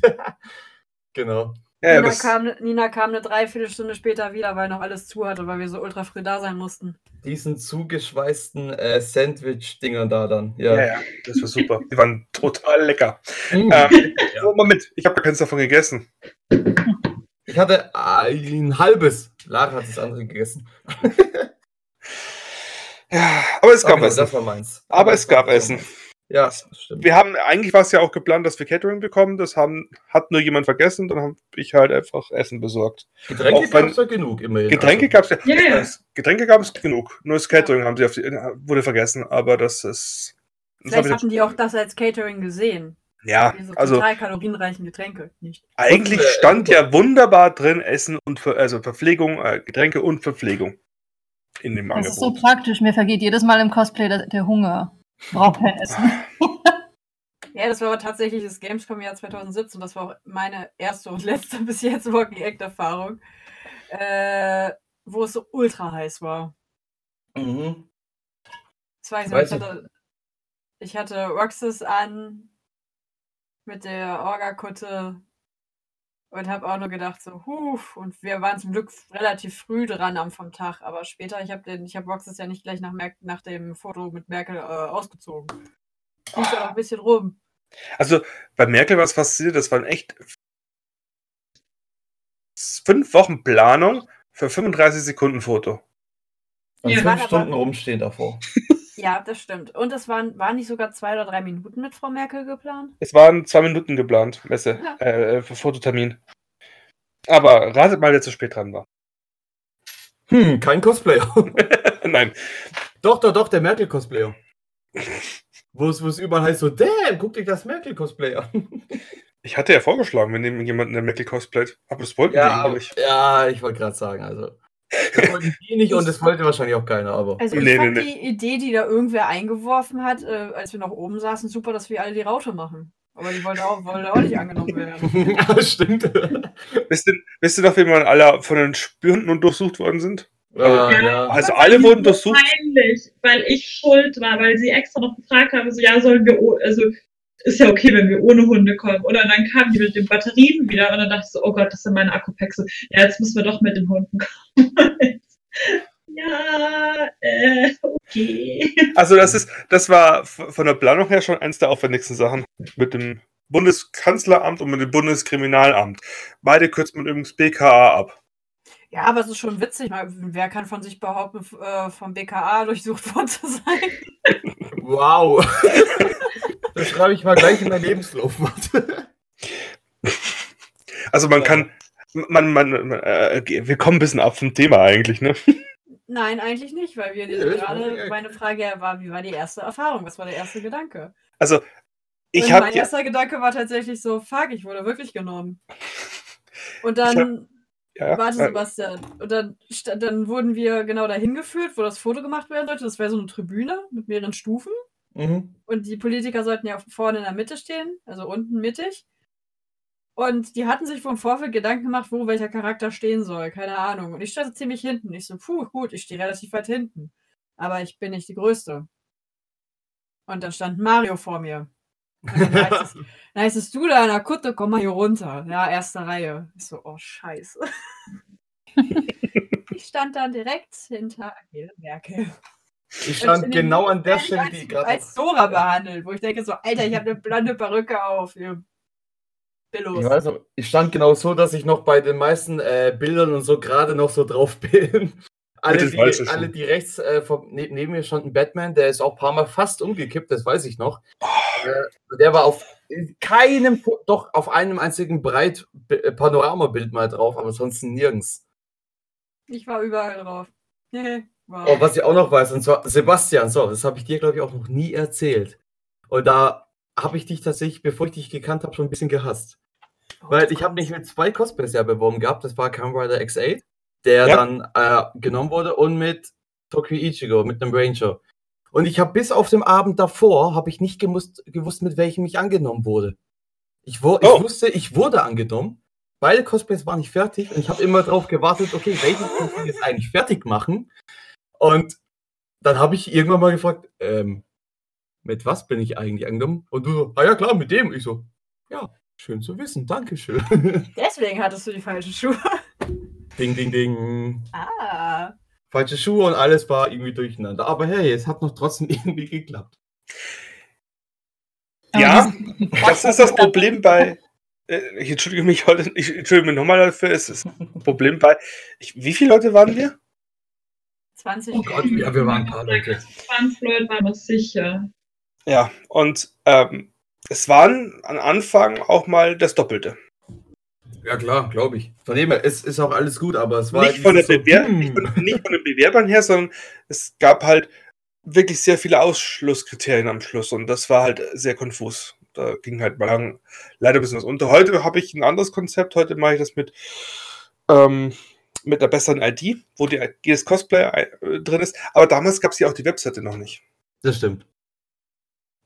genau. Ja, Nina, das, kam, Nina kam eine Dreiviertelstunde später wieder, weil noch alles zu hatte, weil wir so ultra früh da sein mussten. Diesen zugeschweißten äh, Sandwich-Dingern da dann. Ja. ja, ja, das war super. Die waren total lecker. Mm. Ähm, oh, Moment, ich habe gar keins davon gegessen. Ich hatte ein halbes. Lara hat das andere gegessen. Ja, aber es gab Okay, Essen. Das war meins. Aber es gab Essen. Ja, das stimmt. Wir haben, eigentlich war es ja auch geplant, dass wir Catering bekommen. Das haben, hat nur jemand vergessen. Dann habe ich halt einfach Essen besorgt. Getränke gab es ja genug, immerhin. Getränke Also, gab es ja. Es- Getränke gab es genug. Nur das Catering haben sie auf die, wurde vergessen. Aber das ist. Das Vielleicht ich hatten die auch das als Catering gesehen. Ja, Diese also total kalorienreichen Getränke. Nicht. eigentlich Äh, stand ja wunderbar drin Essen und Ver, also Verpflegung, äh, Getränke und Verpflegung in dem Das ist so Angebot. praktisch. Mir vergeht jedes Mal im Cosplay der, der Hunger. Braucht kein Essen. Ja, das war aber tatsächlich das Gamescom Jahr 2017. Das war auch meine erste und letzte bis jetzt Walking Act Erfahrung. Äh, wo es so ultra heiß war. Mhm. Das ich, hatte, ich hatte Roxas an mit der Orga-Kutte und habe auch nur gedacht so, huf, und wir waren zum Glück relativ früh dran am vom Tag, aber später, ich habe den, ich habe Roxas ja nicht gleich nach, Mer nach dem Foto mit Merkel äh, ausgezogen. Lief da noch ein bisschen rum. Also bei Merkel war es faszinierend. Das waren echt fünf Wochen Planung für 35 Sekunden Foto. Und Ja, fünf aber- Stunden rumstehen davor. Ja, das stimmt. Und es waren, waren nicht sogar zwei oder drei Minuten mit Frau Merkel geplant? Es waren zwei Minuten geplant, Messe, Ja. äh, für Fototermin. Aber ratet mal, wer zu spät dran war. Hm, kein Cosplayer. Nein, doch, doch, doch, der Merkel-Cosplayer. Wo es, wo es überall heißt so, damn, guck dir das Merkel-Cosplay an. ich hatte ja vorgeschlagen, wir nehmen jemanden, der Merkel cosplayt. Aber das wollten Ja, wir nicht. ja, ich wollte gerade sagen, also. Das wollten die nicht und das wollte wahrscheinlich auch keiner, aber. Also ich Nee, fand nee, die Idee, die da irgendwer eingeworfen hat, äh, als wir noch oben saßen, super, dass wir alle die Raute machen. Aber die wollte auch, wollte auch nicht angenommen werden. ja, stimmt. Wisst ihr, wisst ihr noch, wie man alle von den Spürhunden untersucht worden sind? ja, Ja. ja. Also alle wurden durchsucht. Peinlich, weil ich schuld war, weil sie extra noch gefragt haben, so, ja, sollen wir, also, ist ja okay, wenn wir ohne Hunde kommen. Oder dann kamen die mit den Batterien wieder und dann dachte ich so, oh Gott, das sind meine Akkupacks. So, Ja, jetzt müssen wir doch mit den Hunden kommen. ja, äh, okay. Also das ist, das war von der Planung her schon eins der aufwendigsten Sachen. Mit dem Bundeskanzleramt und mit dem Bundeskriminalamt. Beide kürzt man übrigens BKA ab. Ja, aber es ist schon witzig. mal, Wer kann von sich behaupten, äh, vom BKA durchsucht worden zu sein? Wow. Das schreibe ich mal gleich in mein Lebenslauf. Also man kann, man, man, man äh, wir kommen ein bisschen ab vom Thema eigentlich, ne? Nein, eigentlich nicht, weil wir Ja, gerade meine Frage war, wie war die erste Erfahrung? Was war der erste Gedanke? Also, ich Und habe mein ja, erster Gedanke war tatsächlich so, fuck, ich wurde wirklich genommen. Und dann, ja, warte äh, Sebastian, und dann, dann wurden wir genau dahin geführt, wo das Foto gemacht werden sollte. Das wäre so eine Tribüne mit mehreren Stufen. Mhm. Und die Politiker sollten ja vorne in der Mitte stehen, also unten mittig. Und die hatten sich vom Vorfeld Gedanken gemacht, wo welcher Charakter stehen soll. Keine Ahnung. Und ich stand ziemlich hinten. Ich so, puh, gut, ich stehe relativ weit hinten. Aber ich bin nicht die Größte. Und dann stand Mario vor mir. Und dann heißt es, dann heißt es, du da der Kutte, komm mal hier runter. Ja, erste Reihe. Ich so, oh, scheiße. ich stand dann direkt hinter Angela Merkel. Ich stand genau an der Stelle, die gerade. als Dora behandelt, wo ich denke so, Alter, ich habe eine blonde Perücke auf. Ihr Billos. Ich weiß noch, ich stand genau so, dass ich noch bei den meisten äh, Bildern und so gerade noch so drauf bin. Alle, die, alle, die rechts äh, vom, ne, neben mir stand ein Batman, der ist auch ein paar Mal fast umgekippt, das weiß ich noch. Äh, der war auf keinem, doch auf einem einzigen Breit äh, Panoramabild mal drauf, aber sonst nirgends. Ich war überall drauf. wow. Oh, was ich auch noch weiß, und zwar Sebastian, so, das habe ich dir, glaube ich, auch noch nie erzählt. Und da habe ich dich tatsächlich, bevor ich dich gekannt habe, schon ein bisschen gehasst. Weil ich habe mich mit zwei Cosplays ja beworben gehabt. Das war Kamen Rider X8, der Ja. dann äh, genommen wurde, und mit Tokyo Ichigo, mit einem Ranger. Und ich habe bis auf den Abend davor, habe ich nicht gemusst, gewusst, mit welchem ich angenommen wurde. Ich, wo, Oh. ich wusste, ich wurde angenommen. Beide Cosplays waren nicht fertig und ich habe immer darauf gewartet, okay, welches muss ich jetzt eigentlich fertig machen? Und dann habe ich irgendwann mal gefragt, ähm, mit was bin ich eigentlich angenommen? Und du so, ah ja klar, mit dem. Ich so, ja, schön zu wissen, Dankeschön. Deswegen hattest du die falschen Schuhe. ding, ding, ding. Ah. Falsche Schuhe und alles war irgendwie durcheinander. Aber hey, es hat noch trotzdem irgendwie geklappt. Ja, das ist das Problem bei. äh, Ich entschuldige mich heute, ich entschuldige mich nochmal dafür, es ist ein Problem bei. Ich, wie viele Leute waren wir? 20 Oh Gott, ja, wir waren ein paar Leute. 20 Leute waren noch sicher. Ja, und ähm, es waren am Anfang auch mal das Doppelte. Ja klar, glaube ich. Von dem her, es ist auch alles gut, aber es war Nicht von, so, Bewer hm. nicht, von, nicht von den Bewerbern her, sondern es gab halt wirklich sehr viele Ausschlusskriterien am Schluss und das war halt sehr konfus. Da ging halt mal lang, leider ein bisschen was unter. Heute habe ich ein anderes Konzept. Heute mache ich das mit, ähm, mit einer besseren ID, wo die, jedes Cosplay äh, drin ist. Aber damals gab es ja auch die Webseite noch nicht. Das stimmt.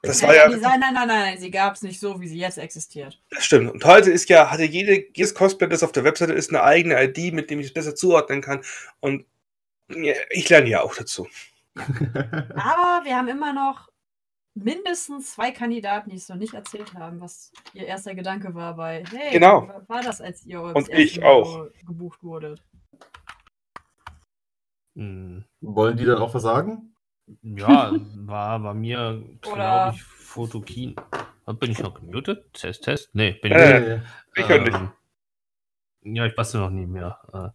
Das Nein, war ja, nein, nein, nein, nein, sie gab es nicht so, wie sie jetzt existiert. das stimmt. Und heute ist ja, hatte jede, jedes Cosplay, das auf der Webseite ist, eine eigene ID, mit dem ich es besser zuordnen kann. Und ich lerne ja auch dazu. Aber wir haben immer noch mindestens zwei Kandidaten, die es noch nicht erzählt haben, was ihr erster Gedanke war bei, hey, Genau. was war das, als ihr Und ich auch. gebucht wurdet? Hm, Wollen die dann auch was sagen? Ja, war bei mir, glaube ich, Fotokin. Bin ich noch gemutet? Test, Test? Nee, bin ich Äh, nicht. Ich höre nicht. Ähm, Ja, ich bastel noch nie mehr. Äh,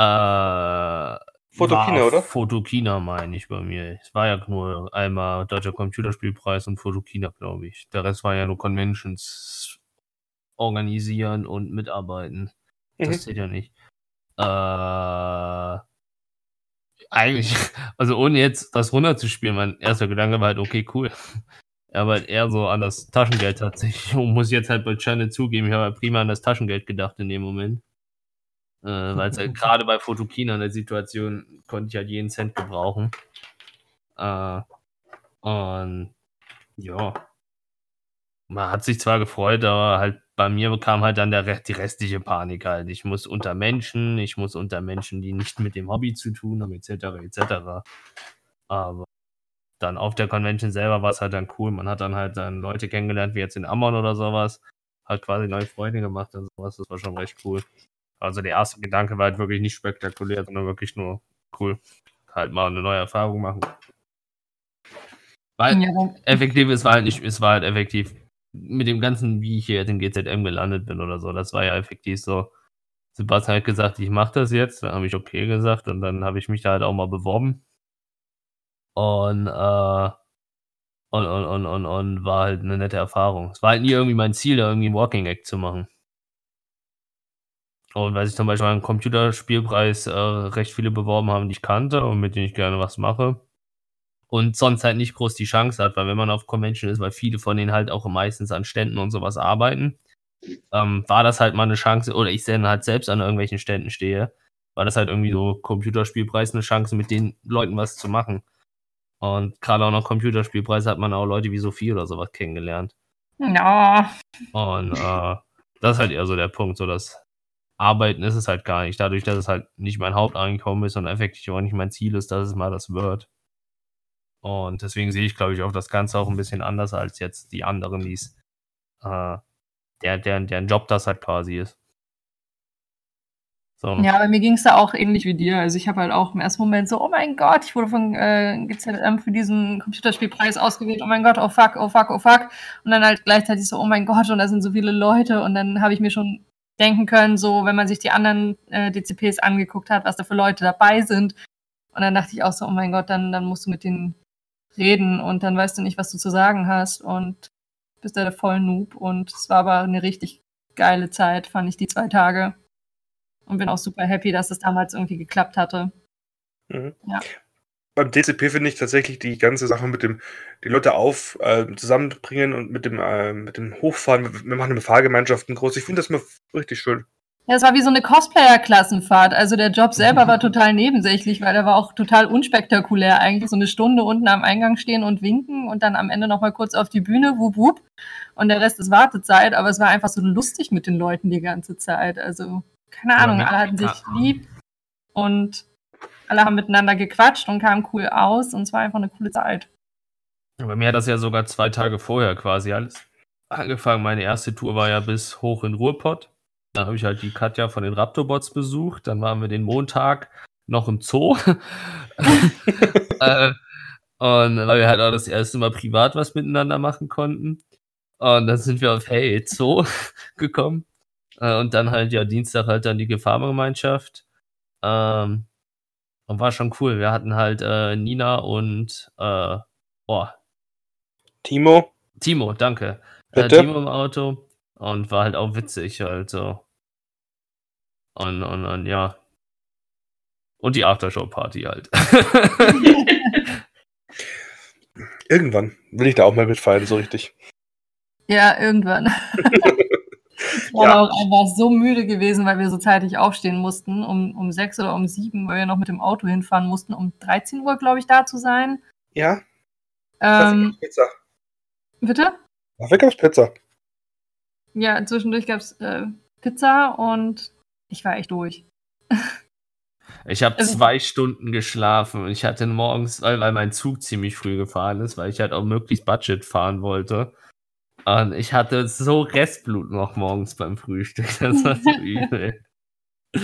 äh, Fotokina, war oder? Fotokina meine ich bei mir. Es war ja nur einmal Deutscher Computerspielpreis und Fotokina, glaube ich. Der Rest war ja nur Conventions organisieren und mitarbeiten. Mhm. Das zählt ja nicht. Äh, eigentlich, also ohne jetzt das runterzuspielen, mein erster Gedanke war halt, okay, cool. Aber halt eher so an das Taschengeld tatsächlich. Und muss jetzt halt bei Channel zugeben, ich habe halt prima an das Taschengeld gedacht in dem Moment. Äh, Weil es halt gerade bei Fotokina in der Situation konnte ich halt jeden Cent gebrauchen. Äh, und ja. Man hat sich zwar gefreut, aber halt bei mir kam halt dann der, die restliche Panik halt. Ich muss unter Menschen, ich muss unter Menschen, die nicht mit dem Hobby zu tun haben, etc. etc. Aber dann auf der Convention selber war es halt dann cool. Man hat dann halt dann Leute kennengelernt, wie jetzt in Ammon oder sowas. Hat quasi neue Freunde gemacht und sowas. Das war schon recht cool. Also der erste Gedanke war halt wirklich nicht spektakulär, sondern wirklich nur cool. Halt mal eine neue Erfahrung machen. Weil Ja, effektiv, es war halt nicht, es war halt effektiv mit dem ganzen, wie ich hier jetzt in GZM gelandet bin oder so, das war ja effektiv so. Sebastian hat gesagt, ich mache das jetzt, dann habe ich okay gesagt und dann habe ich mich da halt auch mal beworben. Und, äh, und, und, und, und, und war halt eine nette Erfahrung. Es war halt nie irgendwie mein Ziel, da irgendwie Walking Act zu machen. Und weil sich zum Beispiel einen Computerspielpreis äh, recht viele beworben haben, die ich kannte und mit denen ich gerne was mache. Und sonst halt nicht groß die Chance hat, weil wenn man auf Convention ist, weil viele von denen halt auch meistens an Ständen und sowas arbeiten, ähm, war das halt mal eine Chance, oder ich dann halt selbst an irgendwelchen Ständen stehe, war das halt irgendwie so Computerspielpreis eine Chance, mit den Leuten was zu machen. Und gerade auch noch Computerspielpreise hat man auch Leute wie Sophie oder sowas kennengelernt. Ja. Und äh, das ist halt eher so der Punkt, so dass Arbeiten ist es halt gar nicht. Dadurch, dass es halt nicht mein Haupteinkommen ist und effektiv auch nicht mein Ziel ist, dass es mal das wird. Und deswegen sehe ich, glaube ich, auch das Ganze auch ein bisschen anders als jetzt die anderen, die es, äh, der, der, deren Job das halt quasi ist. So. Ja, bei mir ging es da auch ähnlich wie dir. Also ich habe halt auch im ersten Moment so, oh mein Gott, ich wurde von äh, GZM für diesen Computerspielpreis ausgewählt. Oh mein Gott, oh fuck, oh fuck, oh fuck. Und dann halt gleichzeitig so, oh mein Gott, und da sind so viele Leute. Und dann habe ich mir schon denken können, so wenn man sich die anderen äh, DCPs angeguckt hat, was da für Leute dabei sind. Und dann dachte ich auch so, oh mein Gott, dann, dann musst du mit denen reden und dann weißt du nicht, was du zu sagen hast und bist da der voll Noob. Und es war aber eine richtig geile Zeit, fand ich die zwei Tage und bin auch super happy, dass es damals irgendwie geklappt hatte. Mhm. Ja. Beim DCP finde ich tatsächlich die ganze Sache mit dem, die Leute auf äh, zusammenbringen und mit dem, äh, mit dem Hochfahren. Wir machen eine Fahrgemeinschaften groß. Ich finde das mal richtig schön. Ja, es war wie so eine Cosplayer-Klassenfahrt. Also der Job selber war total nebensächlich, weil er war auch total unspektakulär eigentlich. So eine Stunde unten am Eingang stehen und winken und dann am Ende nochmal kurz auf die Bühne, wup, wup. Und der Rest ist Wartezeit. Aber es war einfach so lustig mit den Leuten die ganze Zeit. Also keine Ahnung, alle hatten sich lieb und alle haben miteinander gequatscht und kamen cool aus und es war einfach eine coole Zeit. Bei mir hat das ja sogar zwei Tage vorher quasi alles angefangen. Meine erste Tour war ja bis hoch in Ruhrpott. Da habe ich halt die Katja von den Raptorbots besucht. Dann waren wir den Montag noch im Zoo. äh, und weil wir halt auch das erste Mal privat was miteinander machen konnten. Und dann sind wir auf Hey Zoo gekommen. Äh, und dann halt ja Dienstag halt dann die Gefahrgemeinschaft. Ähm, und war schon cool. Wir hatten halt äh, Nina und äh, oh. Timo. Timo, danke. Äh, Timo im Auto. Und war halt auch witzig, also. Und, und, und ja. Und die Aftershow-Party halt. irgendwann will ich da auch mal mitfeiern, so richtig. Ja, irgendwann. Ich war ja. auch einfach so müde gewesen, weil wir so zeitig aufstehen mussten, um, um sechs oder um sieben, weil wir noch mit dem Auto hinfahren mussten, um 13 Uhr, glaube ich, da zu sein. Ja. Ähm, Pizza. Bitte? Dafür gab es Pizza. Ja, zwischendurch gab es äh, Pizza und ich war echt durch. Ich habe also, zwei Stunden geschlafen und ich hatte morgens, weil, mein Zug ziemlich früh gefahren ist, weil ich halt auch möglichst Budget fahren wollte, und ich hatte so Restblut noch morgens beim Frühstück. Das war so übel.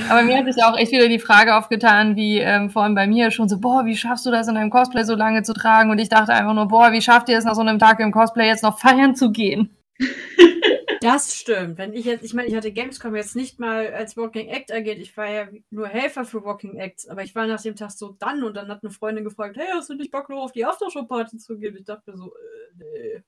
Aber mir hat sich auch echt wieder die Frage aufgetan, wie ähm, vor allem bei mir schon so, boah, wie schaffst du das in einem Cosplay so lange zu tragen? Und ich dachte einfach nur, boah, wie schafft ihr es nach so einem Tag im Cosplay jetzt noch feiern zu gehen? Das stimmt. Wenn ich jetzt, ich meine, ich hatte Gamescom jetzt nicht mal als Walking Act agiert. Ich war ja nur Helfer für Walking Acts, aber ich war nach dem Tag so dann und dann hat eine Freundin gefragt, hey, hast du nicht Bock, noch auf die Aftershow-Party zu gehen? Ich dachte mir so, äh,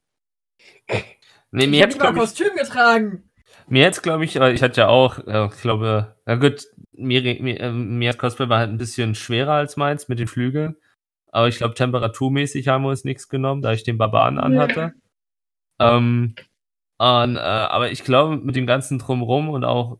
nee. Nee, mir ich habe mal Kostüm getragen. Mir jetzt, glaube ich, ich hatte ja auch, äh, ich glaube, na gut, mir, mir, äh, mir Cosplay war halt ein bisschen schwerer als meins mit den Flügeln. Aber ich glaube, temperaturmäßig haben wir uns nichts genommen, da ich den Barbaren anhatte. Ja. Ähm, und, äh, aber ich glaube, mit dem ganzen Drumrum und auch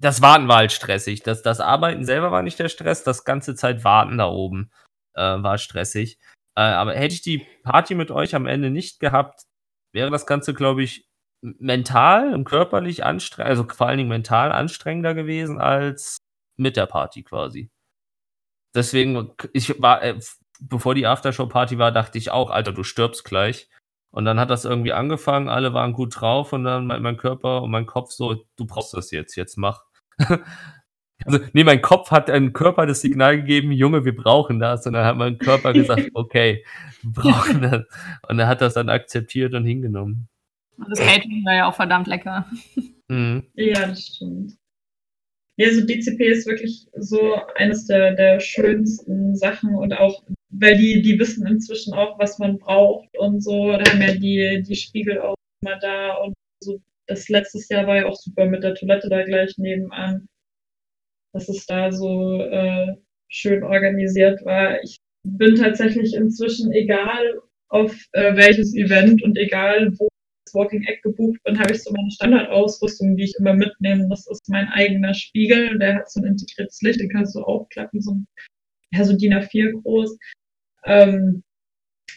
das Warten war halt stressig. Das, das Arbeiten selber war nicht der Stress, das ganze Zeit Warten da oben äh, war stressig. Äh, aber hätte ich die Party mit euch am Ende nicht gehabt, wäre das Ganze, glaube ich, mental und körperlich anstrengend, also vor allen Dingen mental anstrengender gewesen als mit der Party quasi. Deswegen, ich war, äh, bevor die Aftershow-Party war, dachte ich auch, Alter, du stirbst gleich. Und dann hat das irgendwie angefangen, alle waren gut drauf und dann mein, mein Körper und mein Kopf so, du brauchst das jetzt, jetzt mach. also, nee, mein Kopf hat einem Körper das Signal gegeben, Junge, wir brauchen das. Und dann hat mein Körper gesagt, okay, wir brauchen das. Und er hat das dann akzeptiert und hingenommen. Und das Catering war ja auch verdammt lecker. Mhm. Ja, das stimmt. Ja, so DCP ist wirklich so eines der, der schönsten Sachen und auch, weil die, die wissen inzwischen auch, was man braucht und so. Da haben ja die, die Spiegel auch immer da und so das letztes Jahr war ja auch super mit der Toilette da gleich nebenan, dass es da so äh, schön organisiert war. Ich bin tatsächlich inzwischen, egal auf äh, welches Event und egal wo das Walking Egg gebucht bin, habe ich so meine Standardausrüstung, die ich immer mitnehme. Das ist mein eigener Spiegel, der hat so ein integriertes Licht, den kannst du aufklappen, so, ja, so DIN A4 groß. Ähm,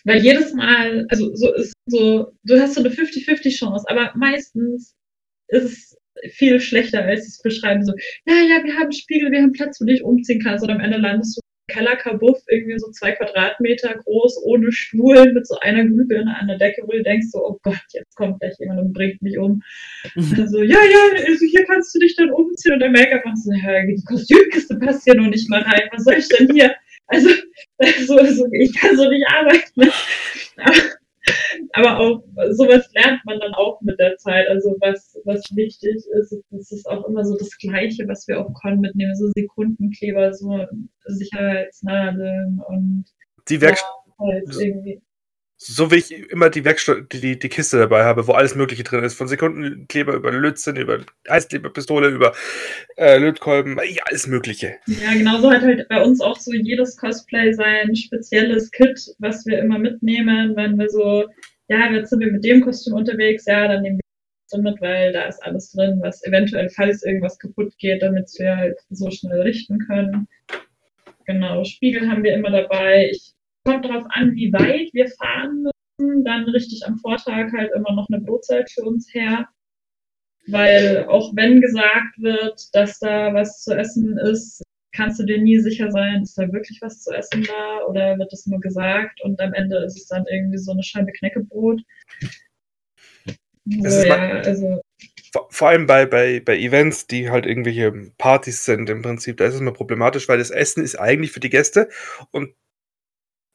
weil jedes Mal, also so ist so, du hast so eine 50-50 Chance, aber meistens ist es viel schlechter, als es beschreiben. So, ja, ja, wir haben Spiegel, wir haben Platz, wo du dich umziehen kannst. Und am Ende landest du im Kellerkabuff, irgendwie so zwei Quadratmeter groß, ohne Stuhl, mit so einer Glühbirne an der Decke, wo du denkst so, oh Gott, jetzt kommt gleich jemand und bringt mich um. Und so, ja, ja, also hier kannst du dich dann umziehen. Und der Make-up macht so, ja, die Kostümkiste passt hier noch nicht mal rein. Was soll ich denn hier? Also, so, so, ich kann so nicht arbeiten. Aber, aber auch sowas lernt man dann auch mit der Zeit. Also was, was wichtig ist, das ist auch immer so das Gleiche, was wir auf Con mitnehmen, so Sekundenkleber, so Sicherheitsnadeln und die Werkstatt. Ja, halt irgendwie so wie ich immer die Werkstatt, die, die Kiste dabei habe, wo alles Mögliche drin ist. Von Sekundenkleber über Lötzinn, über Eiskleberpistole, über äh, Lötkolben, ja, alles Mögliche. Ja, genauso hat halt bei uns auch so jedes Cosplay sein spezielles Kit, was wir immer mitnehmen, wenn wir so, ja, jetzt sind wir mit dem Kostüm unterwegs, ja, dann nehmen wir das mit, weil da ist alles drin, was eventuell, falls irgendwas kaputt geht, damit wir halt so schnell richten können. Genau, Spiegel haben wir immer dabei. Ich kommt darauf an, wie weit wir fahren müssen. Dann richtig am Vortag halt immer noch eine Brotzeit für uns her. Weil auch wenn gesagt wird, dass da was zu essen ist, kannst du dir nie sicher sein, ist da wirklich was zu essen da oder wird das nur gesagt und am Ende ist es dann irgendwie so eine Scheibe Knäckebrot. So, ja, also vor allem bei, bei, bei Events, die halt irgendwelche Partys sind im Prinzip, da ist es immer problematisch, weil das Essen ist eigentlich für die Gäste und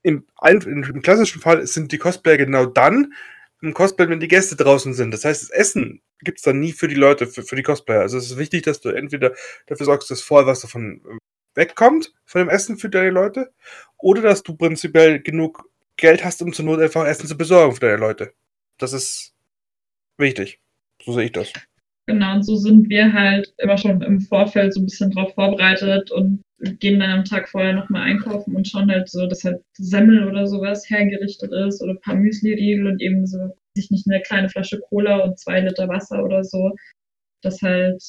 im, im klassischen Fall sind die Cosplayer genau dann im Cosplay, wenn die Gäste draußen sind. Das heißt, das Essen gibt es dann nie für die Leute, für, für die Cosplayer. Also es ist wichtig, dass du entweder dafür sorgst, dass vorher was davon äh, wegkommt, von dem Essen für deine Leute, oder dass du prinzipiell genug Geld hast, um zur Not einfach Essen zu besorgen für deine Leute. Das ist wichtig. So sehe ich das. Genau, und so sind wir halt immer schon im Vorfeld so ein bisschen drauf vorbereitet und gehen dann am Tag vorher nochmal einkaufen und schauen halt so, dass halt Semmel oder sowas hergerichtet ist oder ein paar Müsli-Riegel und eben so, sich nicht eine kleine Flasche Cola und zwei Liter Wasser oder so. Das halt,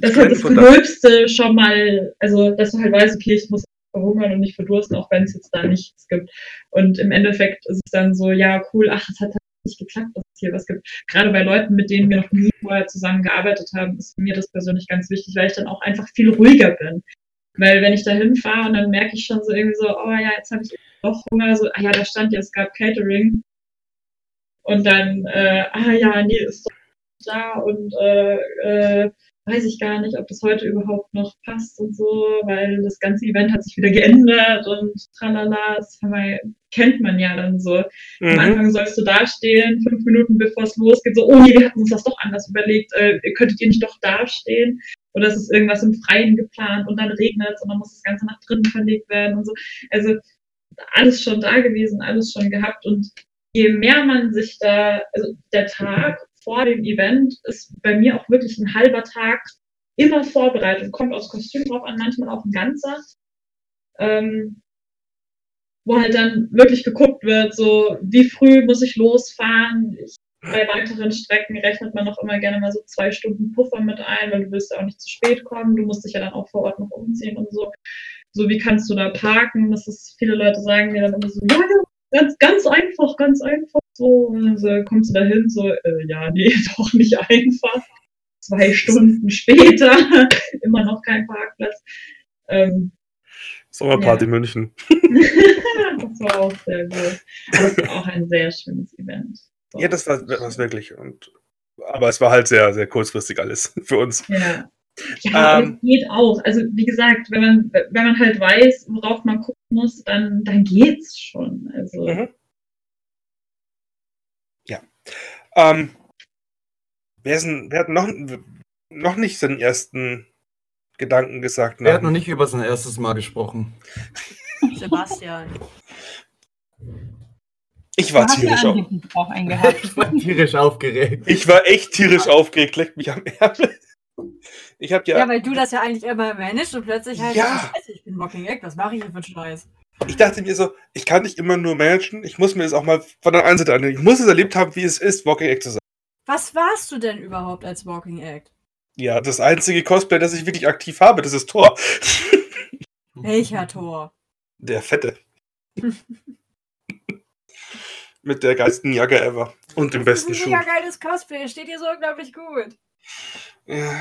das halt das Gröbste schon mal, also, dass du halt weißt, okay, ich muss verhungern und nicht verdursten, auch wenn es jetzt da nichts gibt. Und im Endeffekt ist es dann so, ja, cool, ach, es hat halt nicht geklappt, dass es hier was gibt. Gerade bei Leuten, mit denen wir noch nie vorher zusammengearbeitet haben, ist mir das persönlich ganz wichtig, weil ich dann auch einfach viel ruhiger bin. Weil wenn ich da hinfahre und dann merke ich schon so irgendwie so, oh ja, jetzt habe ich doch Hunger, so, ah ja, da stand ja, es gab Catering. Und dann, äh, ah ja, nee, ist doch da und äh, äh, weiß ich gar nicht, ob das heute überhaupt noch passt und so, weil das ganze Event hat sich wieder geändert und tralala, das kennt man ja dann so. Mhm. Am Anfang sollst du dastehen, fünf Minuten bevor es losgeht, so, oh nee, wir hatten uns das doch anders überlegt, äh, könntet ihr nicht doch dastehen? Oder es ist irgendwas im Freien geplant und dann regnet es und dann muss das Ganze nach drinnen verlegt werden und so. Also alles schon da gewesen, alles schon gehabt und je mehr man sich da, also der Tag vor dem Event ist bei mir auch wirklich ein halber Tag immer vorbereitet. Kommt aus Kostüm drauf an, manchmal auch ein ganzer. Ähm, wo halt dann wirklich geguckt wird, so wie früh muss ich losfahren. Ich, bei weiteren Strecken rechnet man noch immer gerne mal so zwei Stunden Puffer mit ein, weil du willst ja auch nicht zu spät kommen. Du musst dich ja dann auch vor Ort noch umziehen und so. So wie kannst du da parken? Das ist, viele Leute sagen mir dann immer so, ja, ganz, ganz einfach, ganz einfach. So, also kommst du da hin, so, äh, ja, nee, doch nicht einfach. Zwei Stunden später, immer noch kein Parkplatz. Ähm, Sommerparty ja. München. das war auch sehr gut. Das war auch ein sehr schönes Event. So. Ja, das war das wirklich. Und, aber es war halt sehr, sehr kurzfristig alles für uns. Ja. Ja, ähm, geht auch. Also wie gesagt, wenn man, wenn man halt weiß, worauf man gucken muss, dann, dann geht's schon. Also. Mhm. Ja. Ähm, wer, ist denn, wer hat noch, noch nicht seinen ersten Gedanken gesagt? Wer hat noch nicht über sein erstes Mal gesprochen? Sebastian. Ich war tierisch auf. angeblich auch einen gehabt. Ich war tierisch aufgeregt. Ich war echt tierisch aufgeregt, leckt mich am Ärmel. Ich habe ja, Ja, weil du das ja eigentlich immer managst und plötzlich halt, Ja. Scheiße, ich bin Walking Egg, was mache ich hier für einen Scheiß? ich dachte mir so, ich kann nicht immer nur managen, ich muss mir das auch mal von der anderen Seite annehmen. Ich muss es erlebt haben, wie es ist, Walking Egg zu sein. Was warst du denn überhaupt als Walking Egg? Ja, das einzige Cosplay, das ich wirklich aktiv habe, das ist Thor. Welcher Tor? Der Fette. Mit der geilsten Jacke ever. Und dem besten das ist Schuh. ein mega geiles Cosplay, steht dir so unglaublich gut. Ja,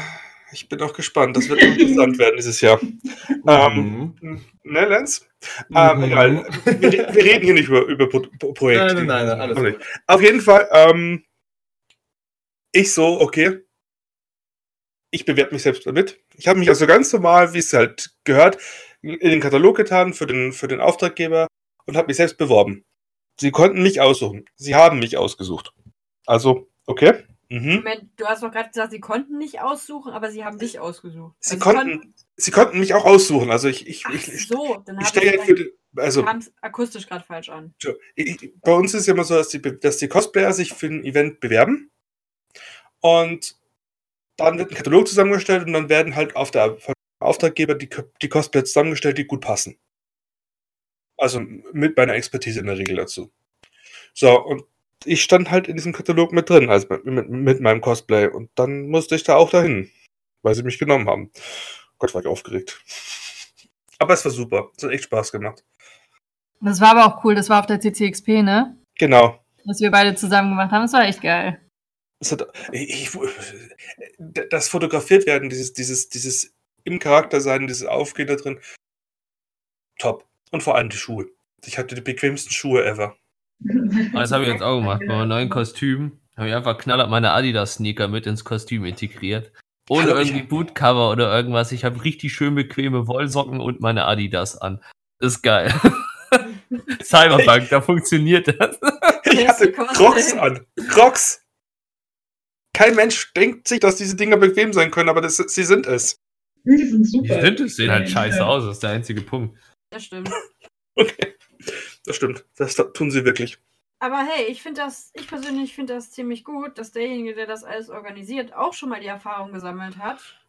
ich bin auch gespannt. Das wird interessant werden dieses Jahr. Ähm, Mhm. ne, Lenz? Ähm, Mhm. egal. Wir, wir reden hier nicht über, über Pro Pro Projekte. Nein, nein, nein, alles gut. Auf jeden Fall, ähm, ich so, okay. Ich bewerbe mich selbst damit. Ich habe mich also ganz normal, wie es halt gehört, in den Katalog getan für den, für den Auftraggeber und habe mich selbst beworben. Sie konnten mich aussuchen. Sie haben mich ausgesucht. Also, okay. Mhm. Moment, du hast doch gerade gesagt, sie konnten nicht aussuchen, aber sie haben dich ausgesucht. Sie Also konnten, sie konnten mich auch aussuchen. Also ich, ich, Ach ich, so, dann ich habe stelle für die, also kam es akustisch gerade falsch an. Ich- Bei uns ist es ja immer so, dass die, dass die Cosplayer sich für ein Event bewerben und dann wird ein Katalog zusammengestellt und dann werden halt auf der Auftraggeber die, die Cosplayer zusammengestellt, die gut passen. Also mit meiner Expertise in der Regel dazu. So, und ich stand halt in diesem Katalog mit drin, also mit, mit, mit meinem Cosplay. Und dann musste ich da auch dahin, weil sie mich genommen haben. Gott, war ich aufgeregt. Aber es war super. Es hat echt Spaß gemacht. Das war aber auch cool, das war auf der CCXP, ne? Genau. Was wir beide zusammen gemacht haben. Das war echt geil. Es hat, ich, ich, das fotografiert werden, dieses, dieses, dieses im Charakter sein, dieses Aufgehen da drin, top. Und vor allem die Schuhe. Ich hatte die bequemsten Schuhe ever. Ah, Das habe ich jetzt auch gemacht. Bei meinem neuen Kostüm habe ich einfach knallhart meine Adidas-Sneaker mit ins Kostüm integriert. Ohne Hallo, irgendwie Bootcover oder irgendwas. Ich habe richtig schön bequeme Wollsocken und meine Adidas an. ist geil. Cyberpunk, da funktioniert das. Ich hatte. Crocs an. Crocs. Kein Mensch denkt sich, dass diese Dinger bequem sein können, aber das, sie sind es. Die sind Die super. sind es, sehen halt scheiße aus, das ist der einzige Punkt. Das stimmt. Okay. Das stimmt. Das tun sie wirklich. Aber hey, ich finde das, ich persönlich finde das ziemlich gut, dass derjenige, der das alles organisiert, auch schon mal die Erfahrung gesammelt hat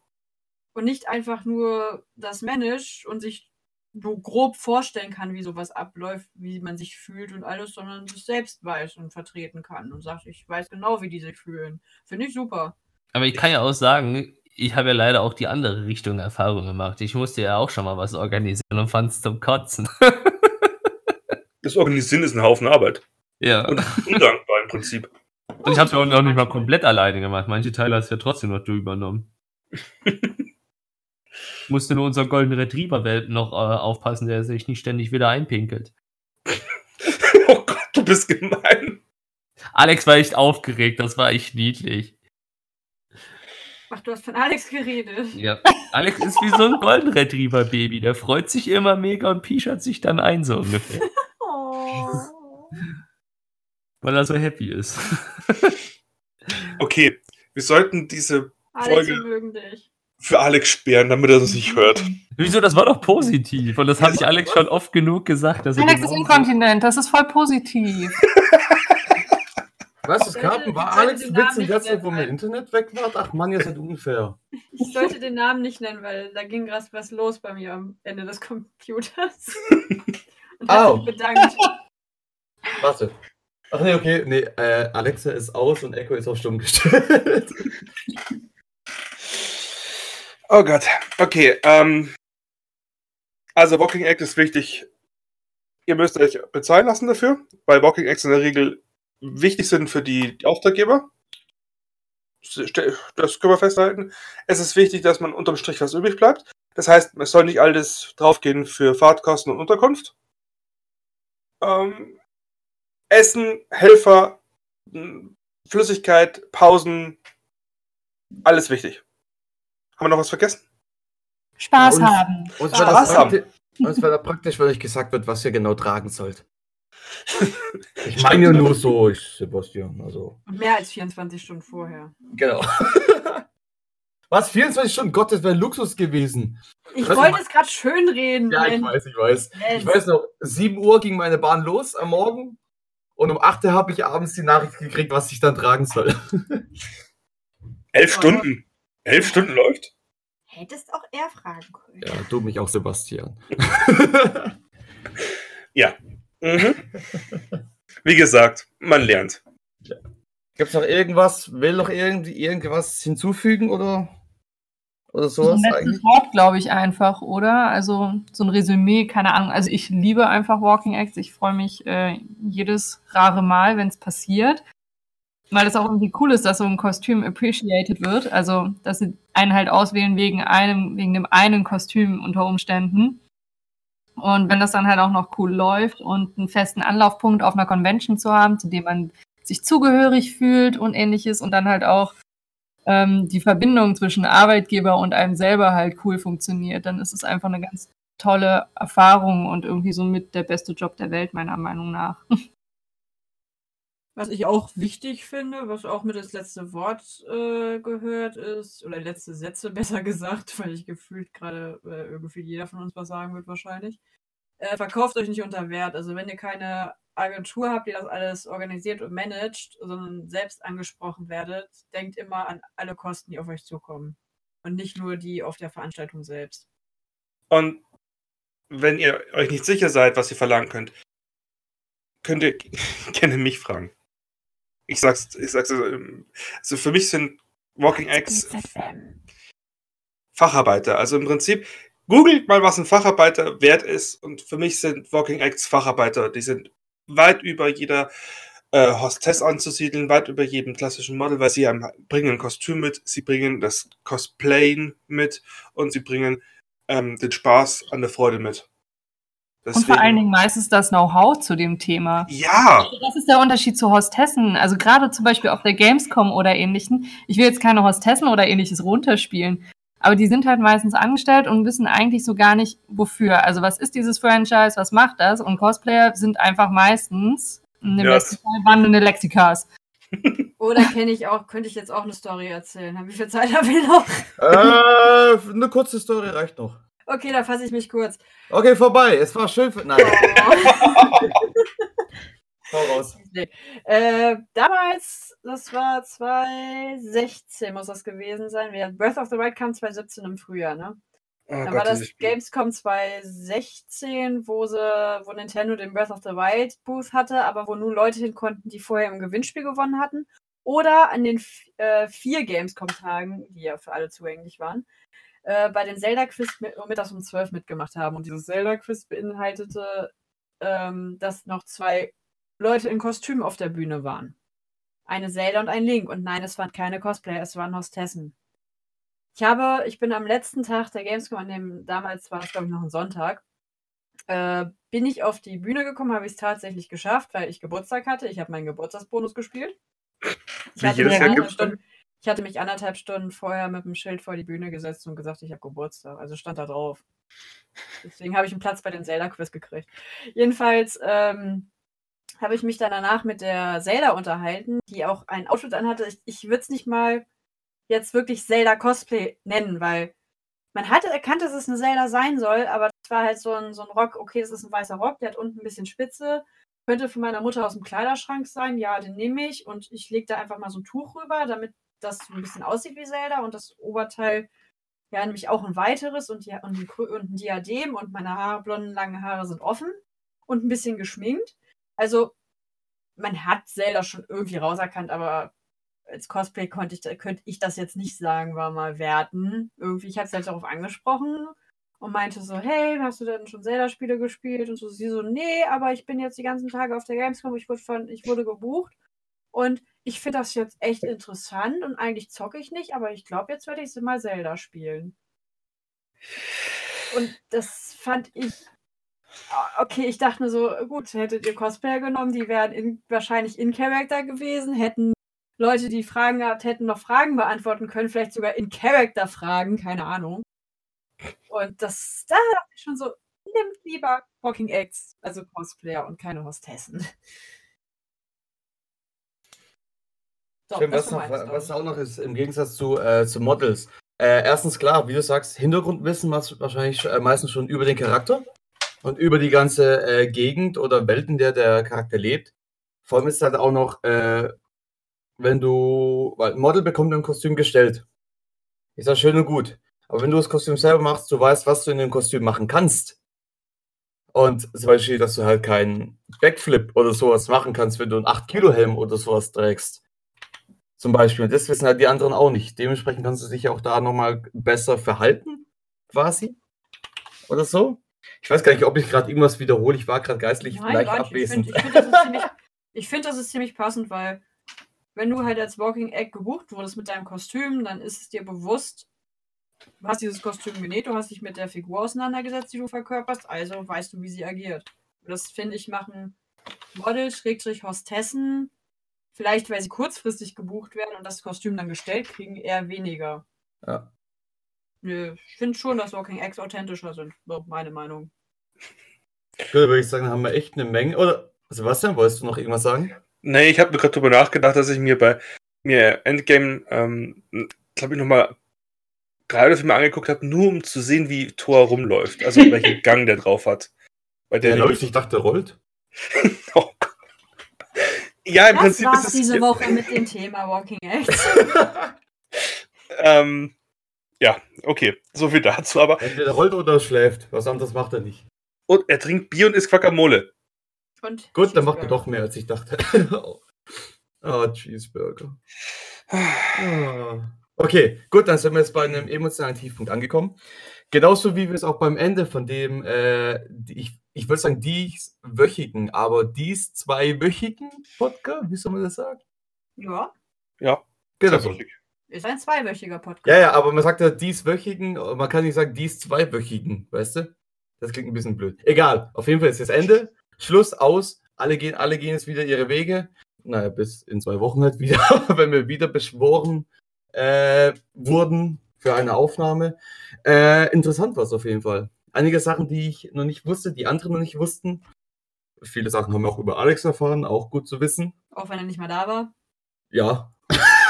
und nicht einfach nur das managt und sich so grob vorstellen kann, wie sowas abläuft, wie man sich fühlt und alles, sondern es selbst weiß und vertreten kann und sagt, ich weiß genau, wie die sich fühlen. Finde ich super. Aber ich kann ja auch sagen, ich habe ja leider auch die andere Richtung Erfahrung gemacht. Ich musste ja auch schon mal was organisieren und fand es zum Kotzen. Das Organisieren ist ein Haufen Arbeit. ja. Und undankbar im Prinzip. Und ich habe es auch noch nicht mal komplett alleine gemacht. Manche Teile hast du ja trotzdem noch du übernommen. Musste nur unser Golden Retriever-Welpen noch äh, aufpassen, der sich nicht ständig wieder einpinkelt. Oh Gott, du bist gemein. Alex war echt aufgeregt, das war echt niedlich. Ach, du hast von Alex geredet. Ja. Alex ist wie so ein Golden Retriever-Baby. Der freut sich immer mega und pischert sich dann ein, so ungefähr. Weil er so happy ist. Okay, wir sollten diese Alex, Folge- für Alex sperren, damit er das nicht hört. Wieso, das war doch positiv. Und das habe ich Alex schon oft genug gesagt. Dass Alex den ist inkontinent, das ist voll positiv. Was, es gab sollte- war ich sollte Alex den Witz Namen in der Zeit, wo mein Internet weg war? Ach Mann, ihr seid unfair. Ich sollte den Namen nicht nennen, weil da ging gerade was los bei mir am Ende des Computers. Und hat Au. sich bedankt. Warte. Ach nee, okay. Nee, äh, Alexa ist aus und Echo ist auf stumm gestellt. Oh Gott. Okay, ähm. Also Walking Act ist wichtig. Ihr müsst euch bezahlen lassen dafür, weil Walking Acts in der Regel wichtig sind für die, die Auftraggeber. Das können wir festhalten. Es ist wichtig, dass man unterm Strich was übrig bleibt. Das heißt, es soll nicht alles draufgehen für Fahrtkosten und Unterkunft. Ähm, Essen, Helfer, Flüssigkeit, Pausen, alles wichtig. Haben wir noch was vergessen? Spaß und- haben. Und Spaß wäre das, haben. prakti das wär da praktisch, wenn euch gesagt wird, was ihr genau tragen sollt. Ich meine nur so, ich, Sebastian. Also. Und mehr als 24 Stunden vorher. Genau. Was? 24 Stunden? Gott, das wäre Luxus gewesen. Ich wollte es gerade schön reden. Ja, ich weiß, ich weiß. Ich weiß noch, 7 Uhr ging meine Bahn los am Morgen Und um 8 Uhr habe ich abends die Nachricht gekriegt, was ich dann tragen soll. Elf Stunden. Elf Stunden läuft? Hättest auch er fragen können. Ja, du mich auch, Sebastian. Ja. Mhm. Wie gesagt, man lernt. Gibt es noch irgendwas? Will noch irgendwie irgendwas hinzufügen oder, oder So sowas ein letztes? Wort, glaube ich, einfach, oder? Also so ein Resümee, keine Ahnung. Also ich liebe einfach Walking Acts. Ich freue mich äh, jedes rare Mal, wenn es passiert. Weil es auch irgendwie cool ist, dass so ein Kostüm appreciated wird. Also, dass sie einen halt auswählen wegen einem, wegen dem einen Kostüm unter Umständen. Und wenn das dann halt auch noch cool läuft und einen festen Anlaufpunkt auf einer Convention zu haben, zu dem man sich zugehörig fühlt und ähnliches und dann halt auch ähm, die Verbindung zwischen Arbeitgeber und einem selber halt cool funktioniert, dann ist es einfach eine ganz tolle Erfahrung und irgendwie so mit der beste Job der Welt, meiner Meinung nach. Was ich auch wichtig finde, was auch mit das letzte Wort äh, gehört ist, oder letzte Sätze besser gesagt, weil ich gefühlt gerade äh, irgendwie jeder von uns was sagen wird wahrscheinlich. Äh, verkauft euch nicht unter Wert. Also wenn ihr keine Agentur habt, die das alles organisiert und managt, sondern selbst angesprochen werdet, denkt immer an alle Kosten, die auf euch zukommen. Und nicht nur die auf der Veranstaltung selbst. Und wenn ihr euch nicht sicher seid, was ihr verlangen könnt, könnt ihr gerne mich fragen. Ich sag's, ich sag's, ähm, also für mich sind Walking Eggs Facharbeiter. Also im Prinzip, googelt mal, was ein Facharbeiter wert ist. Und für mich sind Walking Acts Facharbeiter. Die sind weit über jeder äh, Hostess anzusiedeln, weit über jedem klassischen Model, weil sie haben, bringen ein Kostüm mit, sie bringen das Cosplayen mit und sie bringen ähm, den Spaß an der Freude mit. Und vor allen Dingen meistens das Know-how zu dem Thema. Ja, Das ist der Unterschied zu Hostessen. Also gerade zum Beispiel auf der Gamescom oder ähnlichen. Ich will jetzt keine Hostessen oder ähnliches runterspielen. Aber die sind halt meistens angestellt und wissen eigentlich so gar nicht, wofür. Also was ist dieses Franchise, was macht das? Und Cosplayer sind einfach meistens eine Nerds. wandelnde Lexikas. Oder kenne ich auch, könnte ich jetzt auch eine Story erzählen. Wie viel Zeit habe ich noch? äh, eine kurze Story reicht noch. Okay, da fasse ich mich kurz. Okay, vorbei. Es war schön für. Nein, Hau raus. Nee. Äh, damals, das war 2016, muss das gewesen sein. Breath of the Wild kam 2017 im Frühjahr, ne? Oh Dann Gott, war das. Gamescom 2016, wo sie, wo Nintendo den Breath of the Wild Booth hatte, aber wo nur Leute hin konnten, die vorher im Gewinnspiel gewonnen hatten. Oder an den äh, vier Gamescom-Tagen, die ja für alle zugänglich waren, äh, bei den Zelda-Quiz mit, mittags um 12 mitgemacht haben. Und dieses Zelda-Quiz beinhaltete, ähm, dass noch zwei Leute in Kostüm auf der Bühne waren. Eine Zelda und ein Link. Und nein, es waren keine Cosplayer, es waren Hostessen. Ich habe, ich bin am letzten Tag der Gamescom, an dem damals war es, glaube ich, noch ein Sonntag, äh, bin ich auf die Bühne gekommen, habe ich es tatsächlich geschafft, weil ich Geburtstag hatte. Ich habe meinen Geburtstagsbonus gespielt. Ich hatte, Jahr Stunden, ich hatte mich anderthalb Stunden vorher mit dem Schild vor die Bühne gesetzt und gesagt, ich habe Geburtstag. Also stand da drauf. Deswegen habe ich einen Platz bei den Zelda-Quiz gekriegt. Jedenfalls ähm, habe ich mich dann danach mit der Zelda unterhalten, die auch ein Outfit anhatte. Ich, ich würde es nicht mal jetzt wirklich Zelda Cosplay nennen, weil man hatte erkannt, dass es eine Zelda sein soll, aber das war halt so ein, so ein Rock, okay, das ist ein weißer Rock, der hat unten ein bisschen Spitze, könnte von meiner Mutter aus dem Kleiderschrank sein, ja, den nehme ich und ich lege da einfach mal so ein Tuch rüber, damit das so ein bisschen aussieht wie Zelda und das Oberteil, ja, nämlich auch ein weiteres und, die, und, ein, und ein Diadem und meine Haare, blonden, langen Haare sind offen und ein bisschen geschminkt. Also, man hat Zelda schon irgendwie rauserkannt, aber als Cosplay konnte ich, könnte ich das jetzt nicht sagen, war mal werten. Irgendwie, ich habe sie halt darauf angesprochen und meinte so, hey, hast du denn schon Zelda-Spiele gespielt? Und so, sie so, nee, aber ich bin jetzt die ganzen Tage auf der Gamescom, ich wurde, von, ich wurde gebucht und ich finde das jetzt echt interessant und eigentlich zocke ich nicht, aber ich glaube, jetzt werde ich sie mal Zelda spielen. Und das fand ich Okay, ich dachte mir so, gut, hättet ihr Cosplayer genommen, die wären in, wahrscheinlich in Character gewesen, hätten Leute, die Fragen gehabt hätten, noch Fragen beantworten können, vielleicht sogar in Character Fragen, keine Ahnung. Und das, da dachte ich schon so, nimmt lieber Walking Acts, also Cosplayer und keine Hostessen. So, Schön, was, war noch, was auch noch ist, im Gegensatz zu, äh, zu Models. Äh, erstens klar, wie du sagst, Hintergrundwissen was wahrscheinlich äh, meistens schon über den Charakter und über die ganze äh, Gegend oder Welt, in der der Charakter lebt. Vor allem ist es halt auch noch, äh, wenn du, weil ein Model bekommt ein Kostüm gestellt. Ist ja schön und gut. Aber wenn du das Kostüm selber machst, du weißt, was du in dem Kostüm machen kannst. Und zum Beispiel, dass du halt keinen Backflip oder sowas machen kannst, wenn du einen 8-Kilo-Helm oder sowas trägst. Zum Beispiel. Und das wissen halt die anderen auch nicht. Dementsprechend kannst du dich auch da nochmal besser verhalten, quasi. Oder so. Ich weiß gar nicht, ob ich gerade irgendwas wiederhole. Ich war gerade geistlich Nein, leicht. Ich abwesend. finde, ich find, das ist ziemlich, ich find, das ist ziemlich passend, weil wenn du halt als Walking Egg gebucht wurdest mit deinem Kostüm, dann ist es dir bewusst, du hast dieses Kostüm genäht, du hast dich mit der Figur auseinandergesetzt, die du verkörperst, also weißt du, wie sie agiert. Das finde ich machen Model, Schrägstrich, Hostessen, vielleicht weil sie kurzfristig gebucht werden und das Kostüm dann gestellt kriegen, eher weniger. Ja. Nö, ich finde schon, dass Walking Eggs authentischer sind, meine Meinung. Gut, würde ich sagen, haben wir echt eine Menge. Oder Sebastian, wolltest du noch irgendwas sagen? Nee, ich habe mir gerade drüber nachgedacht, dass ich mir bei mir Endgame, ähm, glaube ich, nochmal drei oder vier Mal angeguckt habe, nur um zu sehen, wie Thor rumläuft. Also welchen Gang der drauf hat. Weil der Der läuft, ich dachte, der rollt. Oh Gott. Ja, im Das Prinzip war's ist es. diese Woche mit dem Thema Walking Eggs. Ähm, ja, okay, so viel dazu. Aber Entweder rollt oder schläft. Was anderes macht er nicht. und er trinkt Bier und isst Guacamole. Und Gut, dann macht er doch mehr, als ich dachte. oh, Cheeseburger. Ah. Okay, gut, dann sind wir jetzt bei einem emotionalen Tiefpunkt angekommen. Genauso wie wir es auch beim Ende von dem, äh, ich, ich würde sagen, dieswöchigen, aber dies zweiwöchigen Podcast, wie soll man das sagen? Ja, Ja, Genau. Ist ein zweiwöchiger Podcast. Ja, ja, aber man sagt ja dieswöchigen, man kann nicht sagen dies zweiwöchigen, weißt du? Das klingt ein bisschen blöd. Egal, auf jeden Fall ist jetzt Ende. Schluss, aus. Alle gehen, alle gehen jetzt wieder ihre Wege. Naja, bis in zwei Wochen halt wieder, wenn wir wieder beschworen äh, wurden für eine Aufnahme. Äh, interessant war es auf jeden Fall. Einige Sachen, die ich noch nicht wusste, die andere noch nicht wussten. Viele Sachen haben wir auch über Alex erfahren, auch gut zu wissen. Auch wenn er nicht mehr da war. Ja.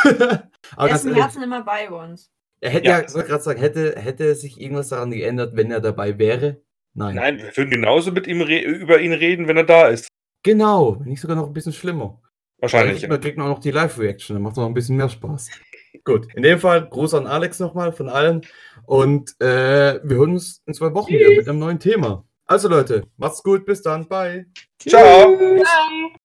Aber er ist im Herzen immer bei uns. er hätte Ja. ja, gerade sagen, hätte, hätte sich irgendwas daran geändert, wenn er dabei wäre? Nein. Nein, wir würden genauso mit ihm re über ihn reden, wenn er da ist. Genau, wenn nicht sogar noch ein bisschen schlimmer. Wahrscheinlich. Man kriegt man auch noch die Live-Reaction, dann macht es noch ein bisschen mehr Spaß. Gut, in dem Fall Gruß an Alex nochmal von allen und äh, wir hören uns in zwei Wochen wieder mit einem neuen Thema. Also Leute, macht's gut, bis dann, bye. Ciao. Bye.